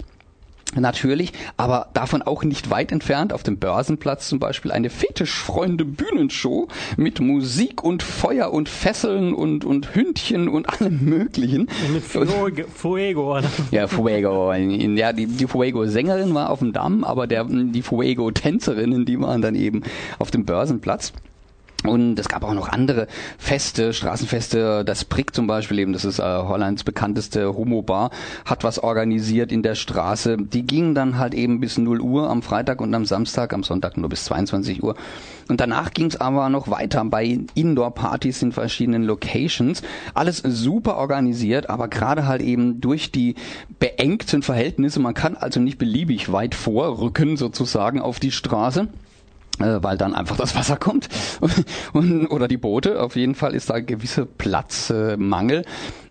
[SPEAKER 1] Natürlich, aber davon auch nicht weit entfernt auf dem Börsenplatz zum Beispiel eine Fetischfreunde Bühnenshow mit Musik und Feuer und Fesseln und, und Hündchen und allem Möglichen.
[SPEAKER 2] mit Fuego. Fuego
[SPEAKER 1] ja, Fuego. Ja, die, die Fuego-Sängerin war auf dem Damm, aber der, die Fuego-Tänzerinnen, die waren dann eben auf dem Börsenplatz. Und es gab auch noch andere Feste, Straßenfeste. Das Prick zum Beispiel eben, das ist äh, Hollands bekannteste Homo-Bar, hat was organisiert in der Straße. Die gingen dann halt eben bis 0 Uhr am Freitag und am Samstag, am Sonntag nur bis 22 Uhr. Und danach ging es aber noch weiter bei Indoor-Partys in verschiedenen Locations. Alles super organisiert, aber gerade halt eben durch die beengten Verhältnisse. Man kann also nicht beliebig weit vorrücken sozusagen auf die Straße äh, weil dann einfach das Wasser kommt und, oder die Boote. Auf jeden Fall ist da gewisse Platzmangel.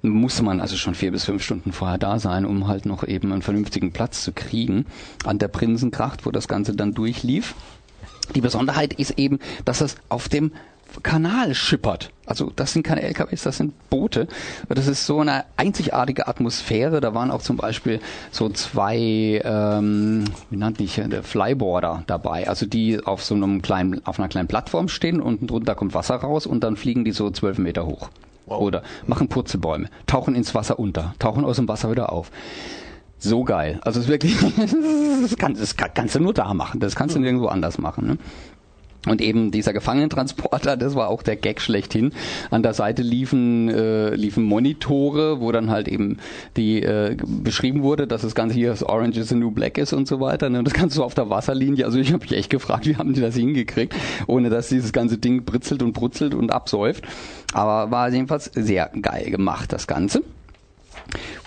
[SPEAKER 1] Äh, Musste man also schon vier bis fünf Stunden vorher da sein, um halt noch eben einen vernünftigen Platz zu kriegen an der Prinsenkracht, wo das Ganze dann durchlief. Die Besonderheit ist eben, dass es auf dem Kanal schippert. Also das sind keine LKWs, das sind Boote. Das ist so eine einzigartige Atmosphäre. Da waren auch zum Beispiel so zwei, ähm, wie nannte ich, der Flyboarder dabei. Also die auf so einem kleinen, auf einer kleinen Plattform stehen und drunter kommt Wasser raus und dann fliegen die so zwölf Meter hoch. Wow. Oder machen Purzelbäume, tauchen ins Wasser unter, tauchen aus dem Wasser wieder auf so geil. Also es ist wirklich, das, kann, das kannst du nur da machen. Das kannst du nirgendwo anders machen. Ne? Und eben dieser Gefangenentransporter, das war auch der Gag schlechthin. An der Seite liefen, äh, liefen Monitore, wo dann halt eben die äh, beschrieben wurde, dass das Ganze hier das Orange is the New Black ist und so weiter. Ne? Und das Ganze so auf der Wasserlinie. Also ich habe mich echt gefragt, wie haben die das hingekriegt, ohne dass dieses ganze Ding britzelt und brutzelt und absäuft. Aber war jedenfalls sehr geil gemacht, das Ganze.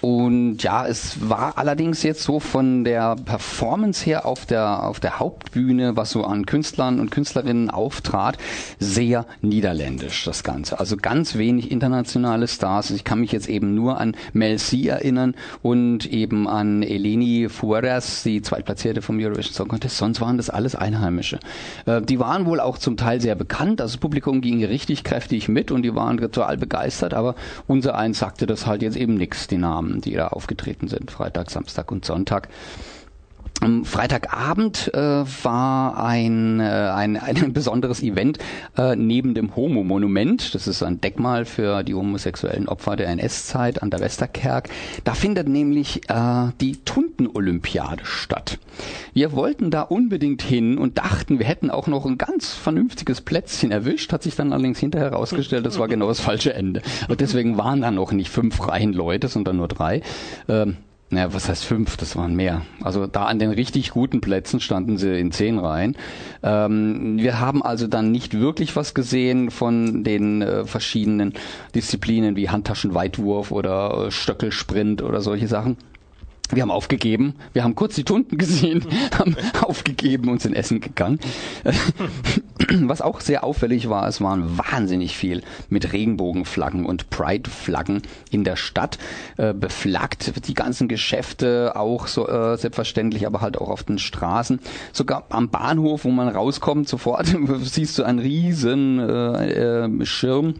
[SPEAKER 1] Und ja, es war allerdings jetzt so von der Performance her auf der, auf der Hauptbühne, was so an Künstlern und Künstlerinnen auftrat, sehr niederländisch, das Ganze. Also ganz wenig internationale Stars. Ich kann mich jetzt eben nur an Mel C erinnern und eben an Eleni Fueras, die Zweitplatzierte vom Eurovision Song Contest. Sonst waren das alles Einheimische. Äh, die waren wohl auch zum Teil sehr bekannt. Also das Publikum ging richtig kräftig mit und die waren total begeistert, aber unser eins sagte das halt jetzt eben nichts, die Namen, die da aufgetreten sind, Freitag, Samstag und Sonntag. Am Freitagabend äh, war ein, äh, ein, ein besonderes Event äh, neben dem Homo-Monument. Das ist ein Denkmal für die homosexuellen Opfer der NS-Zeit an der Westerkerk. Da findet nämlich äh, die Tunden-Olympiade statt. Wir wollten da unbedingt hin und dachten, wir hätten auch noch ein ganz vernünftiges Plätzchen erwischt. Hat sich dann allerdings hinterher herausgestellt, das war genau das falsche Ende. Und deswegen waren da noch nicht fünf Reihen Leute, sondern nur drei. Ähm, naja, was heißt fünf? Das waren mehr. Also da an den richtig guten Plätzen standen sie in zehn Reihen. Ähm, wir haben also dann nicht wirklich was gesehen von den äh, verschiedenen Disziplinen wie Handtaschenweitwurf oder äh, Stöckelsprint oder solche Sachen. Wir haben aufgegeben. Wir haben kurz die Tunden gesehen, haben aufgegeben und sind essen gegangen. Was auch sehr auffällig war, es waren wahnsinnig viel mit Regenbogenflaggen und Pride-Flaggen in der Stadt äh, beflaggt. Die ganzen Geschäfte auch so äh, selbstverständlich, aber halt auch auf den Straßen. Sogar am Bahnhof, wo man rauskommt, sofort siehst du einen riesen äh, äh, Schirm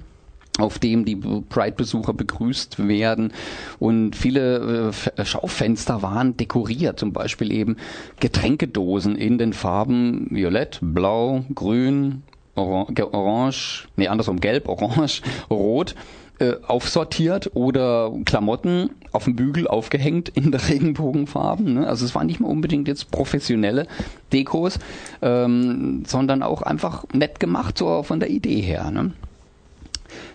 [SPEAKER 1] auf dem die Pride-Besucher begrüßt werden. Und viele äh, Schaufenster waren dekoriert, zum Beispiel eben Getränkedosen in den Farben Violett, Blau, Grün, Orange, nee, andersrum, Gelb, Orange, Rot äh, aufsortiert oder Klamotten auf dem Bügel aufgehängt in der Regenbogenfarben. Ne? Also es waren nicht mal unbedingt jetzt professionelle Dekos, ähm, sondern auch einfach nett gemacht so von der Idee her. Ne?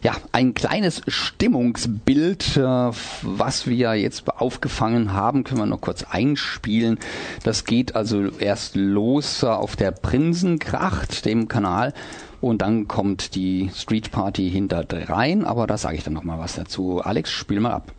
[SPEAKER 1] Ja, ein kleines Stimmungsbild, äh, was wir jetzt aufgefangen haben, können wir noch kurz einspielen. Das geht also erst los äh, auf der Prinsenkracht, dem Kanal, und dann kommt die Street Party hinter rein, aber da sage ich dann noch mal was dazu. Alex, spiel mal ab.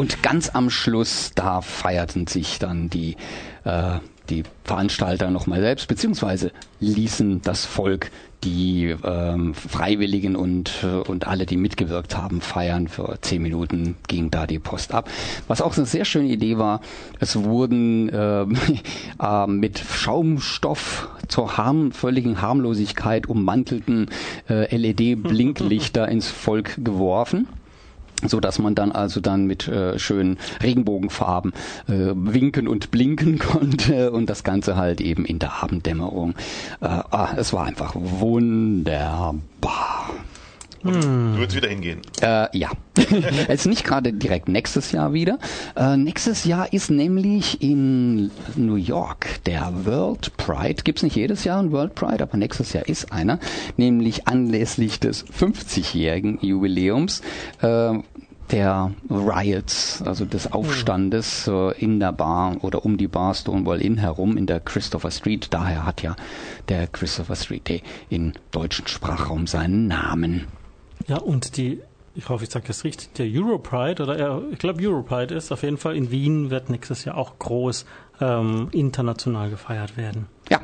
[SPEAKER 1] Und ganz am Schluss, da feierten sich dann die, äh, die Veranstalter nochmal selbst, beziehungsweise ließen das Volk die ähm, Freiwilligen und, und alle, die mitgewirkt haben, feiern. Für zehn Minuten ging da die Post ab. Was auch eine sehr schöne Idee war, es wurden äh, äh, mit Schaumstoff zur harm, völligen Harmlosigkeit ummantelten äh, LED-Blinklichter ins Volk geworfen so dass man dann also dann mit äh, schönen Regenbogenfarben äh, winken und blinken konnte und das Ganze halt eben in der Abenddämmerung. Äh, ah, es war einfach wunderbar.
[SPEAKER 3] Und hm. du würdest wieder hingehen?
[SPEAKER 1] Äh, ja. Jetzt nicht gerade direkt nächstes Jahr wieder. Äh, nächstes Jahr ist nämlich in New York der World Pride. Gibt's nicht jedes Jahr ein World Pride, aber nächstes Jahr ist einer. Nämlich anlässlich des 50-jährigen Jubiläums. Äh, der Riots, also des Aufstandes äh, in der Bar oder um die Bar Stonewall Inn herum in der Christopher Street. Daher hat ja der Christopher Street Day in deutschen Sprachraum seinen Namen.
[SPEAKER 2] Ja, und die, ich hoffe, ich sage das richtig, der Europride, oder er, ich glaube Europride ist auf jeden Fall in Wien, wird nächstes Jahr auch groß ähm, international gefeiert werden.
[SPEAKER 1] Ja,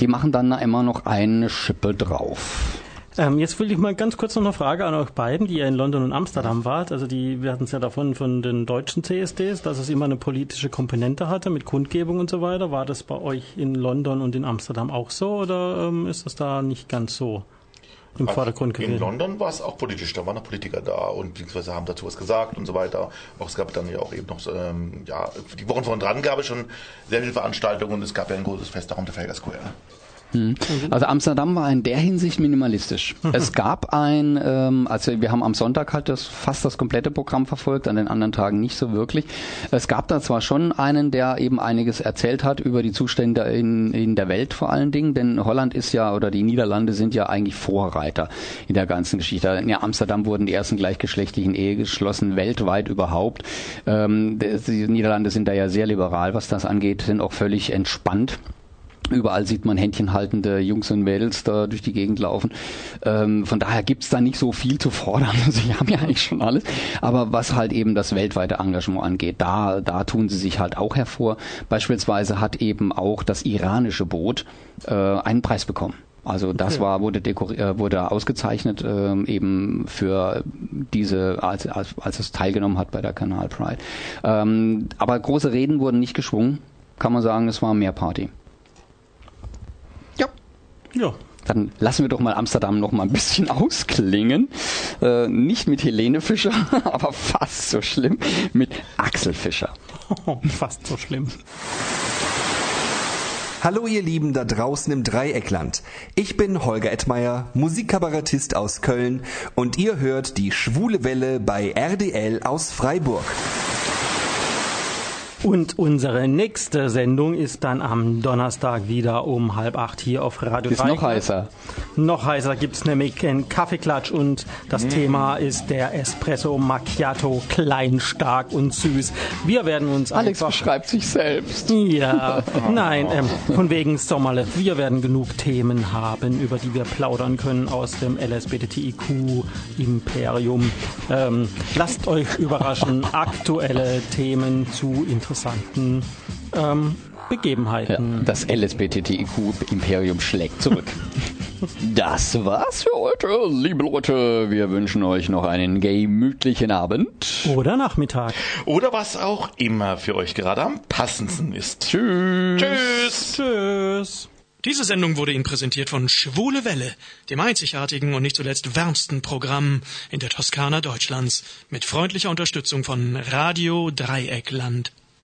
[SPEAKER 1] die machen dann immer noch eine Schippe drauf.
[SPEAKER 2] Ähm, jetzt will ich mal ganz kurz noch eine Frage an euch beiden, die ihr in London und Amsterdam wart. Also die, wir hatten es ja davon von den deutschen CSDs, dass es immer eine politische Komponente hatte mit Kundgebung und so weiter. War das bei euch in London und in Amsterdam auch so oder ähm, ist das da nicht ganz so? Im Vordergrund
[SPEAKER 3] gewesen. In London war es auch politisch, da waren auch Politiker da und beziehungsweise haben dazu was gesagt und so weiter. Auch es gab dann ja auch eben noch, ähm, ja, die Wochen von dran gab es schon sehr viele Veranstaltungen und es gab ja ein großes Fest auch um Trafalgar Square.
[SPEAKER 1] Mhm. Also Amsterdam war in der Hinsicht minimalistisch. Es gab ein, ähm, also wir haben am Sonntag halt das fast das komplette Programm verfolgt, an den anderen Tagen nicht so wirklich. Es gab da zwar schon einen, der eben einiges erzählt hat über die Zustände in, in der Welt vor allen Dingen, denn Holland ist ja oder die Niederlande sind ja eigentlich Vorreiter in der ganzen Geschichte. In Amsterdam wurden die ersten gleichgeschlechtlichen Ehe geschlossen, weltweit überhaupt. Ähm, die Niederlande sind da ja sehr liberal, was das angeht, sind auch völlig entspannt. Überall sieht man händchenhaltende Jungs und Mädels da durch die Gegend laufen. Ähm, von daher gibt's da nicht so viel zu fordern. Sie haben ja eigentlich schon alles. Aber was halt eben das weltweite Engagement angeht, da, da tun sie sich halt auch hervor. Beispielsweise hat eben auch das iranische Boot äh, einen Preis bekommen. Also das okay. war wurde äh, wurde ausgezeichnet ähm, eben für diese als, als als es teilgenommen hat bei der Kanal Pride. Ähm, aber große Reden wurden nicht geschwungen. Kann man sagen, es war mehr Party. Ja. Dann lassen wir doch mal Amsterdam noch mal ein bisschen ausklingen. Äh, nicht mit Helene Fischer, aber fast so schlimm. Mit Axel Fischer.
[SPEAKER 2] fast so schlimm.
[SPEAKER 31] Hallo ihr Lieben da draußen im Dreieckland. Ich bin Holger Ettmeier, Musikkabarettist aus Köln und ihr hört die Schwule Welle bei RDL aus Freiburg.
[SPEAKER 2] Und unsere nächste Sendung ist dann am Donnerstag wieder um halb acht hier auf Radio
[SPEAKER 1] Ist noch heißer.
[SPEAKER 2] Noch heißer gibt es nämlich einen Kaffeeklatsch und das mm. Thema ist der Espresso Macchiato, klein, stark und süß. Wir werden uns
[SPEAKER 1] Alex einfach... beschreibt sich selbst.
[SPEAKER 2] Ja, nein, ähm, von wegen Sommerle. Wir werden genug Themen haben, über die wir plaudern können aus dem LSBTIQ-Imperium. Ähm, lasst euch überraschen, aktuelle Themen zu interessanten ähm, Begebenheiten.
[SPEAKER 1] Ja, das LSBTTIQ-Imperium schlägt zurück. Das war's für heute, liebe Leute. Wir wünschen euch noch einen gemütlichen Abend.
[SPEAKER 2] Oder Nachmittag.
[SPEAKER 3] Oder was auch immer für euch gerade am passendsten ist.
[SPEAKER 1] Tschüss.
[SPEAKER 3] Tschüss.
[SPEAKER 2] Tschüss.
[SPEAKER 4] Diese Sendung wurde Ihnen präsentiert von Schwule Welle, dem einzigartigen und nicht zuletzt wärmsten Programm in der Toskana Deutschlands, mit freundlicher Unterstützung von Radio Dreieckland.